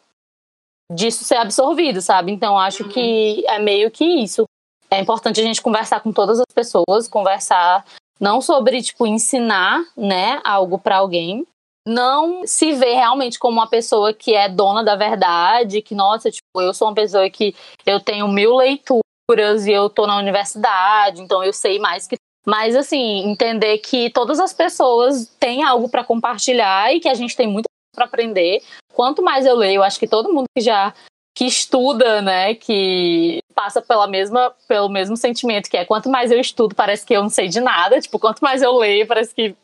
disso ser absorvido, sabe? Então acho que é meio que isso. É importante a gente conversar com todas as pessoas, conversar não sobre tipo ensinar, né, algo para alguém, não se ver realmente como uma pessoa que é dona da verdade, que, nossa, tipo, eu sou uma pessoa que eu tenho mil leituras e eu tô na universidade, então eu sei mais que. Mas, assim, entender que todas as pessoas têm algo para compartilhar e que a gente tem muito para aprender. Quanto mais eu leio, acho que todo mundo que já que estuda, né, que passa pela mesma, pelo mesmo sentimento que é quanto mais eu estudo, parece que eu não sei de nada, tipo, quanto mais eu leio, parece que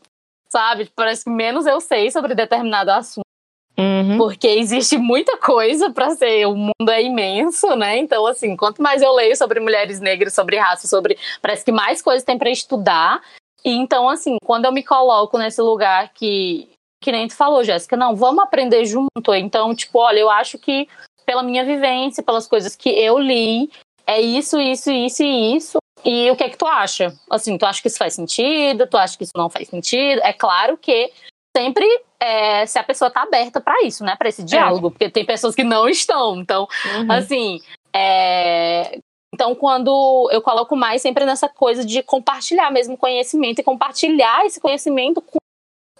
sabe? Parece que menos eu sei sobre determinado assunto. Uhum. Porque existe muita coisa para ser, o mundo é imenso, né? Então, assim, quanto mais eu leio sobre mulheres negras, sobre raça, sobre. Parece que mais coisas tem para estudar. E então, assim, quando eu me coloco nesse lugar que. Que nem tu falou, Jéssica, não, vamos aprender junto. Então, tipo, olha, eu acho que pela minha vivência, pelas coisas que eu li, é isso, isso, isso e isso. E o que é que tu acha? Assim, tu acha que isso faz sentido? Tu acha que isso não faz sentido? É claro que sempre é, se a pessoa tá aberta para isso, né? Para esse é. diálogo, é. porque tem pessoas que não estão. Então, uhum. assim, é... então quando eu coloco mais sempre nessa coisa de compartilhar mesmo conhecimento e compartilhar esse conhecimento com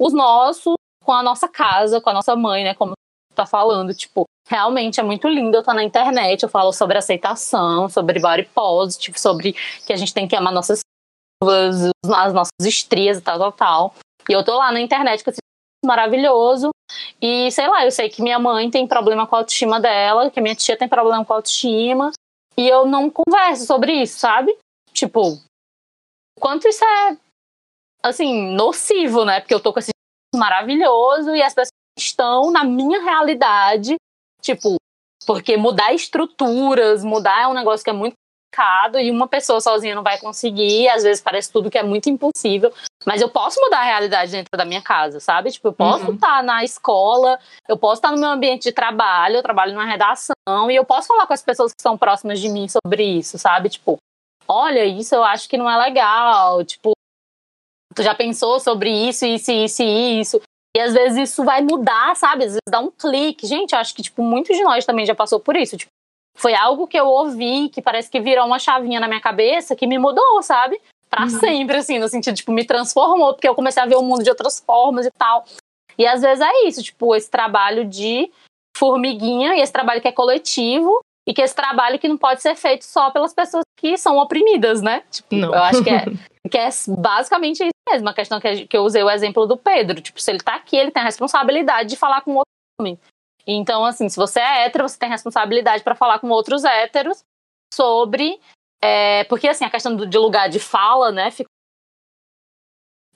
os nossos, com a nossa casa, com a nossa mãe, né? Como tá falando, tipo, realmente é muito lindo eu estar na internet, eu falo sobre aceitação, sobre body positive, sobre que a gente tem que amar nossas curvas, as nossas estrias e tal, tal, tal. E eu tô lá na internet com esse maravilhoso. E sei lá, eu sei que minha mãe tem problema com a autoestima dela, que minha tia tem problema com a autoestima. E eu não converso sobre isso, sabe? Tipo, quanto isso é, assim, nocivo, né? Porque eu tô com esse maravilhoso e as pessoas estão na minha realidade Tipo, porque mudar estruturas, mudar é um negócio que é muito complicado e uma pessoa sozinha não vai conseguir, às vezes parece tudo que é muito impossível, mas eu posso mudar a realidade dentro da minha casa, sabe? Tipo, eu posso uhum. estar na escola, eu posso estar no meu ambiente de trabalho, eu trabalho numa redação e eu posso falar com as pessoas que estão próximas de mim sobre isso, sabe? Tipo, olha, isso eu acho que não é legal, tipo, tu já pensou sobre isso, isso, isso e isso? E às vezes isso vai mudar, sabe? Às vezes dá um clique. Gente, eu acho que, tipo, muitos de nós também já passou por isso. Tipo, foi algo que eu ouvi, que parece que virou uma chavinha na minha cabeça, que me mudou, sabe? Pra uhum. sempre, assim, no sentido, tipo, me transformou, porque eu comecei a ver o mundo de outras formas e tal. E às vezes é isso, tipo, esse trabalho de formiguinha e esse trabalho que é coletivo e que esse trabalho que não pode ser feito só pelas pessoas que são oprimidas, né? Tipo, não. eu acho que é, que é basicamente isso mesmo. A questão que, que eu usei o exemplo do Pedro. Tipo, se ele tá aqui, ele tem a responsabilidade de falar com outro homem. Então, assim, se você é hétero, você tem responsabilidade para falar com outros héteros sobre. É, porque, assim, a questão do, de lugar de fala, né? Fica,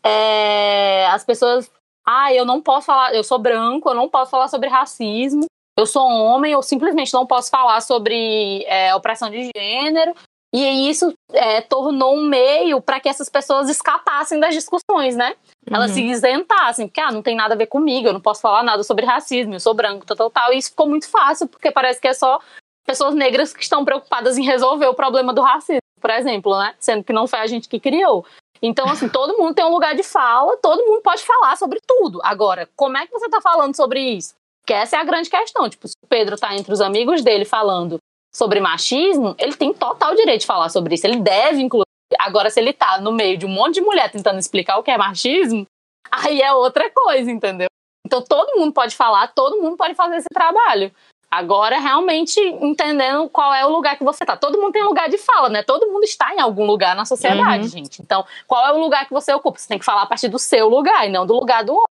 é, as pessoas. Ah, eu não posso falar. Eu sou branco, eu não posso falar sobre racismo. Eu sou homem, eu simplesmente não posso falar sobre é, opressão de gênero, E isso é, tornou um meio para que essas pessoas escapassem das discussões, né? Elas uhum. se isentassem, porque ah, não tem nada a ver comigo, eu não posso falar nada sobre racismo, eu sou branco, tal, tal, tal. E isso ficou muito fácil, porque parece que é só pessoas negras que estão preocupadas em resolver o problema do racismo, por exemplo, né? Sendo que não foi a gente que criou. Então, assim, todo mundo tem um lugar de fala, todo mundo pode falar sobre tudo. Agora, como é que você tá falando sobre isso? Que essa é a grande questão. Tipo, se o Pedro tá entre os amigos dele falando sobre machismo, ele tem total direito de falar sobre isso. Ele deve, inclusive. Agora, se ele tá no meio de um monte de mulher tentando explicar o que é machismo, aí é outra coisa, entendeu? Então, todo mundo pode falar, todo mundo pode fazer esse trabalho. Agora, realmente entendendo qual é o lugar que você tá. Todo mundo tem lugar de fala, né? Todo mundo está em algum lugar na sociedade, uhum. gente. Então, qual é o lugar que você ocupa? Você tem que falar a partir do seu lugar e não do lugar do outro.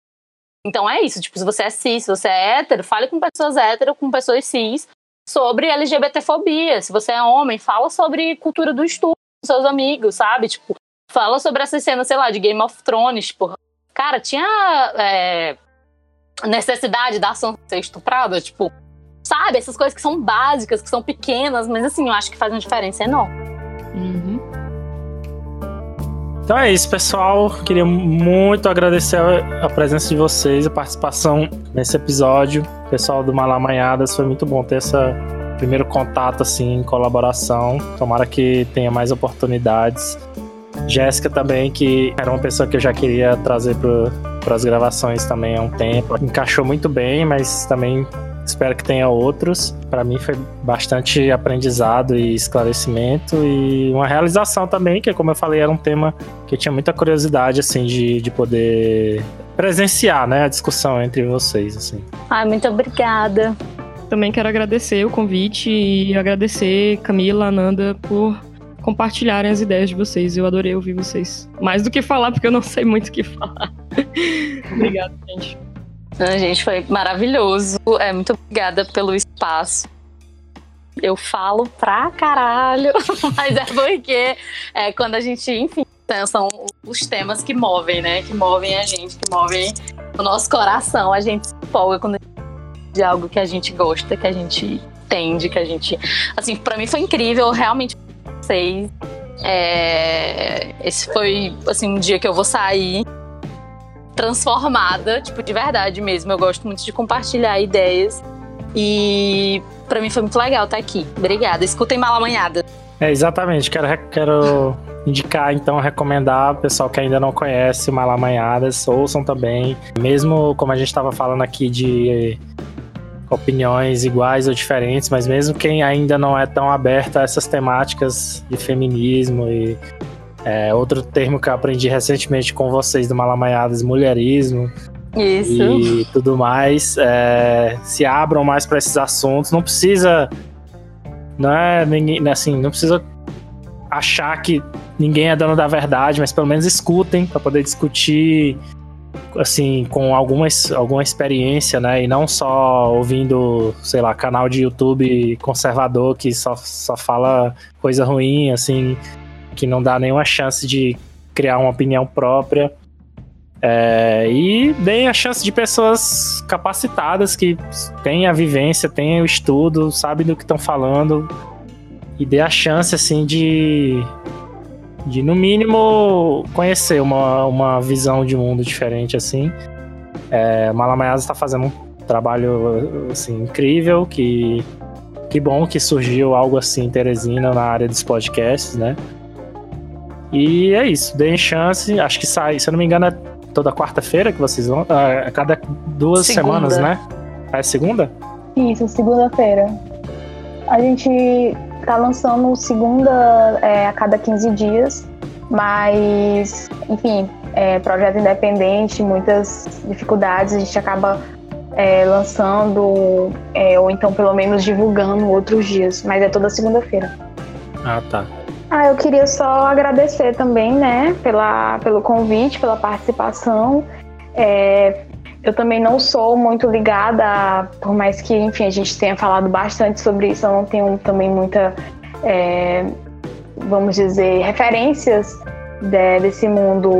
Então é isso, tipo, se você é cis, se você é hétero, fale com pessoas hétero, com pessoas cis, sobre LGBTfobia. Se você é homem, fala sobre cultura do estupro com seus amigos, sabe? Tipo, fala sobre essa cena, sei lá, de Game of Thrones, tipo, cara, tinha é, necessidade da ação ser estuprada, tipo, sabe? Essas coisas que são básicas, que são pequenas, mas assim, eu acho que faz uma diferença enorme. Então é isso, pessoal. Queria muito agradecer a presença de vocês, a participação nesse episódio. Pessoal do Malamanhadas, foi muito bom ter esse primeiro contato assim, colaboração. Tomara que tenha mais oportunidades. Jéssica também, que era uma pessoa que eu já queria trazer para as gravações também há um tempo. Encaixou muito bem, mas também Espero que tenha outros. Para mim foi bastante aprendizado e esclarecimento e uma realização também, que como eu falei, era um tema que eu tinha muita curiosidade assim de, de poder presenciar, né, a discussão entre vocês assim. Ai, muito obrigada. Também quero agradecer o convite e agradecer Camila, Ananda por compartilharem as ideias de vocês. Eu adorei ouvir vocês. Mais do que falar, porque eu não sei muito o que falar. Obrigada, gente. Não, gente, foi maravilhoso. É, muito obrigada pelo espaço. Eu falo pra caralho, mas é porque é, quando a gente, enfim, são os temas que movem, né? Que movem a gente, que movem o nosso coração. A gente se empolga quando de algo que a gente gosta, que a gente entende, que a gente. Assim, pra mim foi incrível, realmente vocês. É, esse foi assim um dia que eu vou sair transformada, tipo, de verdade mesmo. Eu gosto muito de compartilhar ideias. E para mim foi muito legal estar aqui. Obrigada. Escutem Malamanhada. É, exatamente. Quero, quero indicar, então, recomendar o pessoal que ainda não conhece Malamanhadas, ouçam também. Mesmo como a gente estava falando aqui de opiniões iguais ou diferentes, mas mesmo quem ainda não é tão aberto a essas temáticas de feminismo e é, outro termo que eu aprendi recentemente com vocês do Malamanhadas, mulherismo. Isso. E tudo mais. É, se abram mais para esses assuntos. Não precisa. Não é ninguém. Assim, não precisa achar que ninguém é dono da verdade, mas pelo menos escutem para poder discutir assim com alguma, alguma experiência, né? E não só ouvindo, sei lá, canal de YouTube conservador que só, só fala coisa ruim, assim que não dá nenhuma chance de criar uma opinião própria. É, e deem a chance de pessoas capacitadas que têm a vivência, têm o estudo, sabem do que estão falando e dê a chance assim de de no mínimo conhecer uma, uma visão de mundo diferente assim. É, Malamayasa está fazendo um trabalho assim incrível que que bom que surgiu algo assim Teresina na área dos podcasts, né? E é isso, deem chance. Acho que sai, se eu não me engano, é toda quarta-feira que vocês vão. É, a cada duas segunda. semanas, né? É segunda? Isso, segunda-feira. A gente tá lançando segunda é, a cada 15 dias, mas, enfim, é, projeto independente, muitas dificuldades, a gente acaba é, lançando, é, ou então pelo menos divulgando outros dias, mas é toda segunda-feira. Ah, tá. Ah, eu queria só agradecer também, né, pela, pelo convite, pela participação. É, eu também não sou muito ligada, por mais que, enfim, a gente tenha falado bastante sobre isso, eu não tenho também muita, é, vamos dizer, referências de, desse mundo,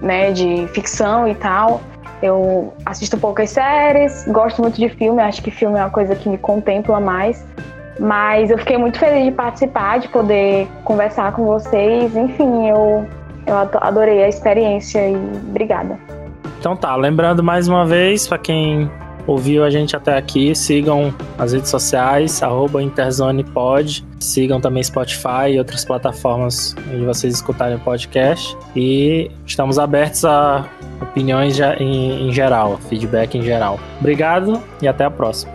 né, de ficção e tal. Eu assisto poucas séries, gosto muito de filme, acho que filme é uma coisa que me contempla mais. Mas eu fiquei muito feliz de participar, de poder conversar com vocês. Enfim, eu, eu adorei a experiência e obrigada. Então tá, lembrando mais uma vez, para quem ouviu a gente até aqui, sigam as redes sociais, arroba InterzonePod, sigam também Spotify e outras plataformas onde vocês escutarem o podcast. E estamos abertos a opiniões em, em geral, feedback em geral. Obrigado e até a próxima.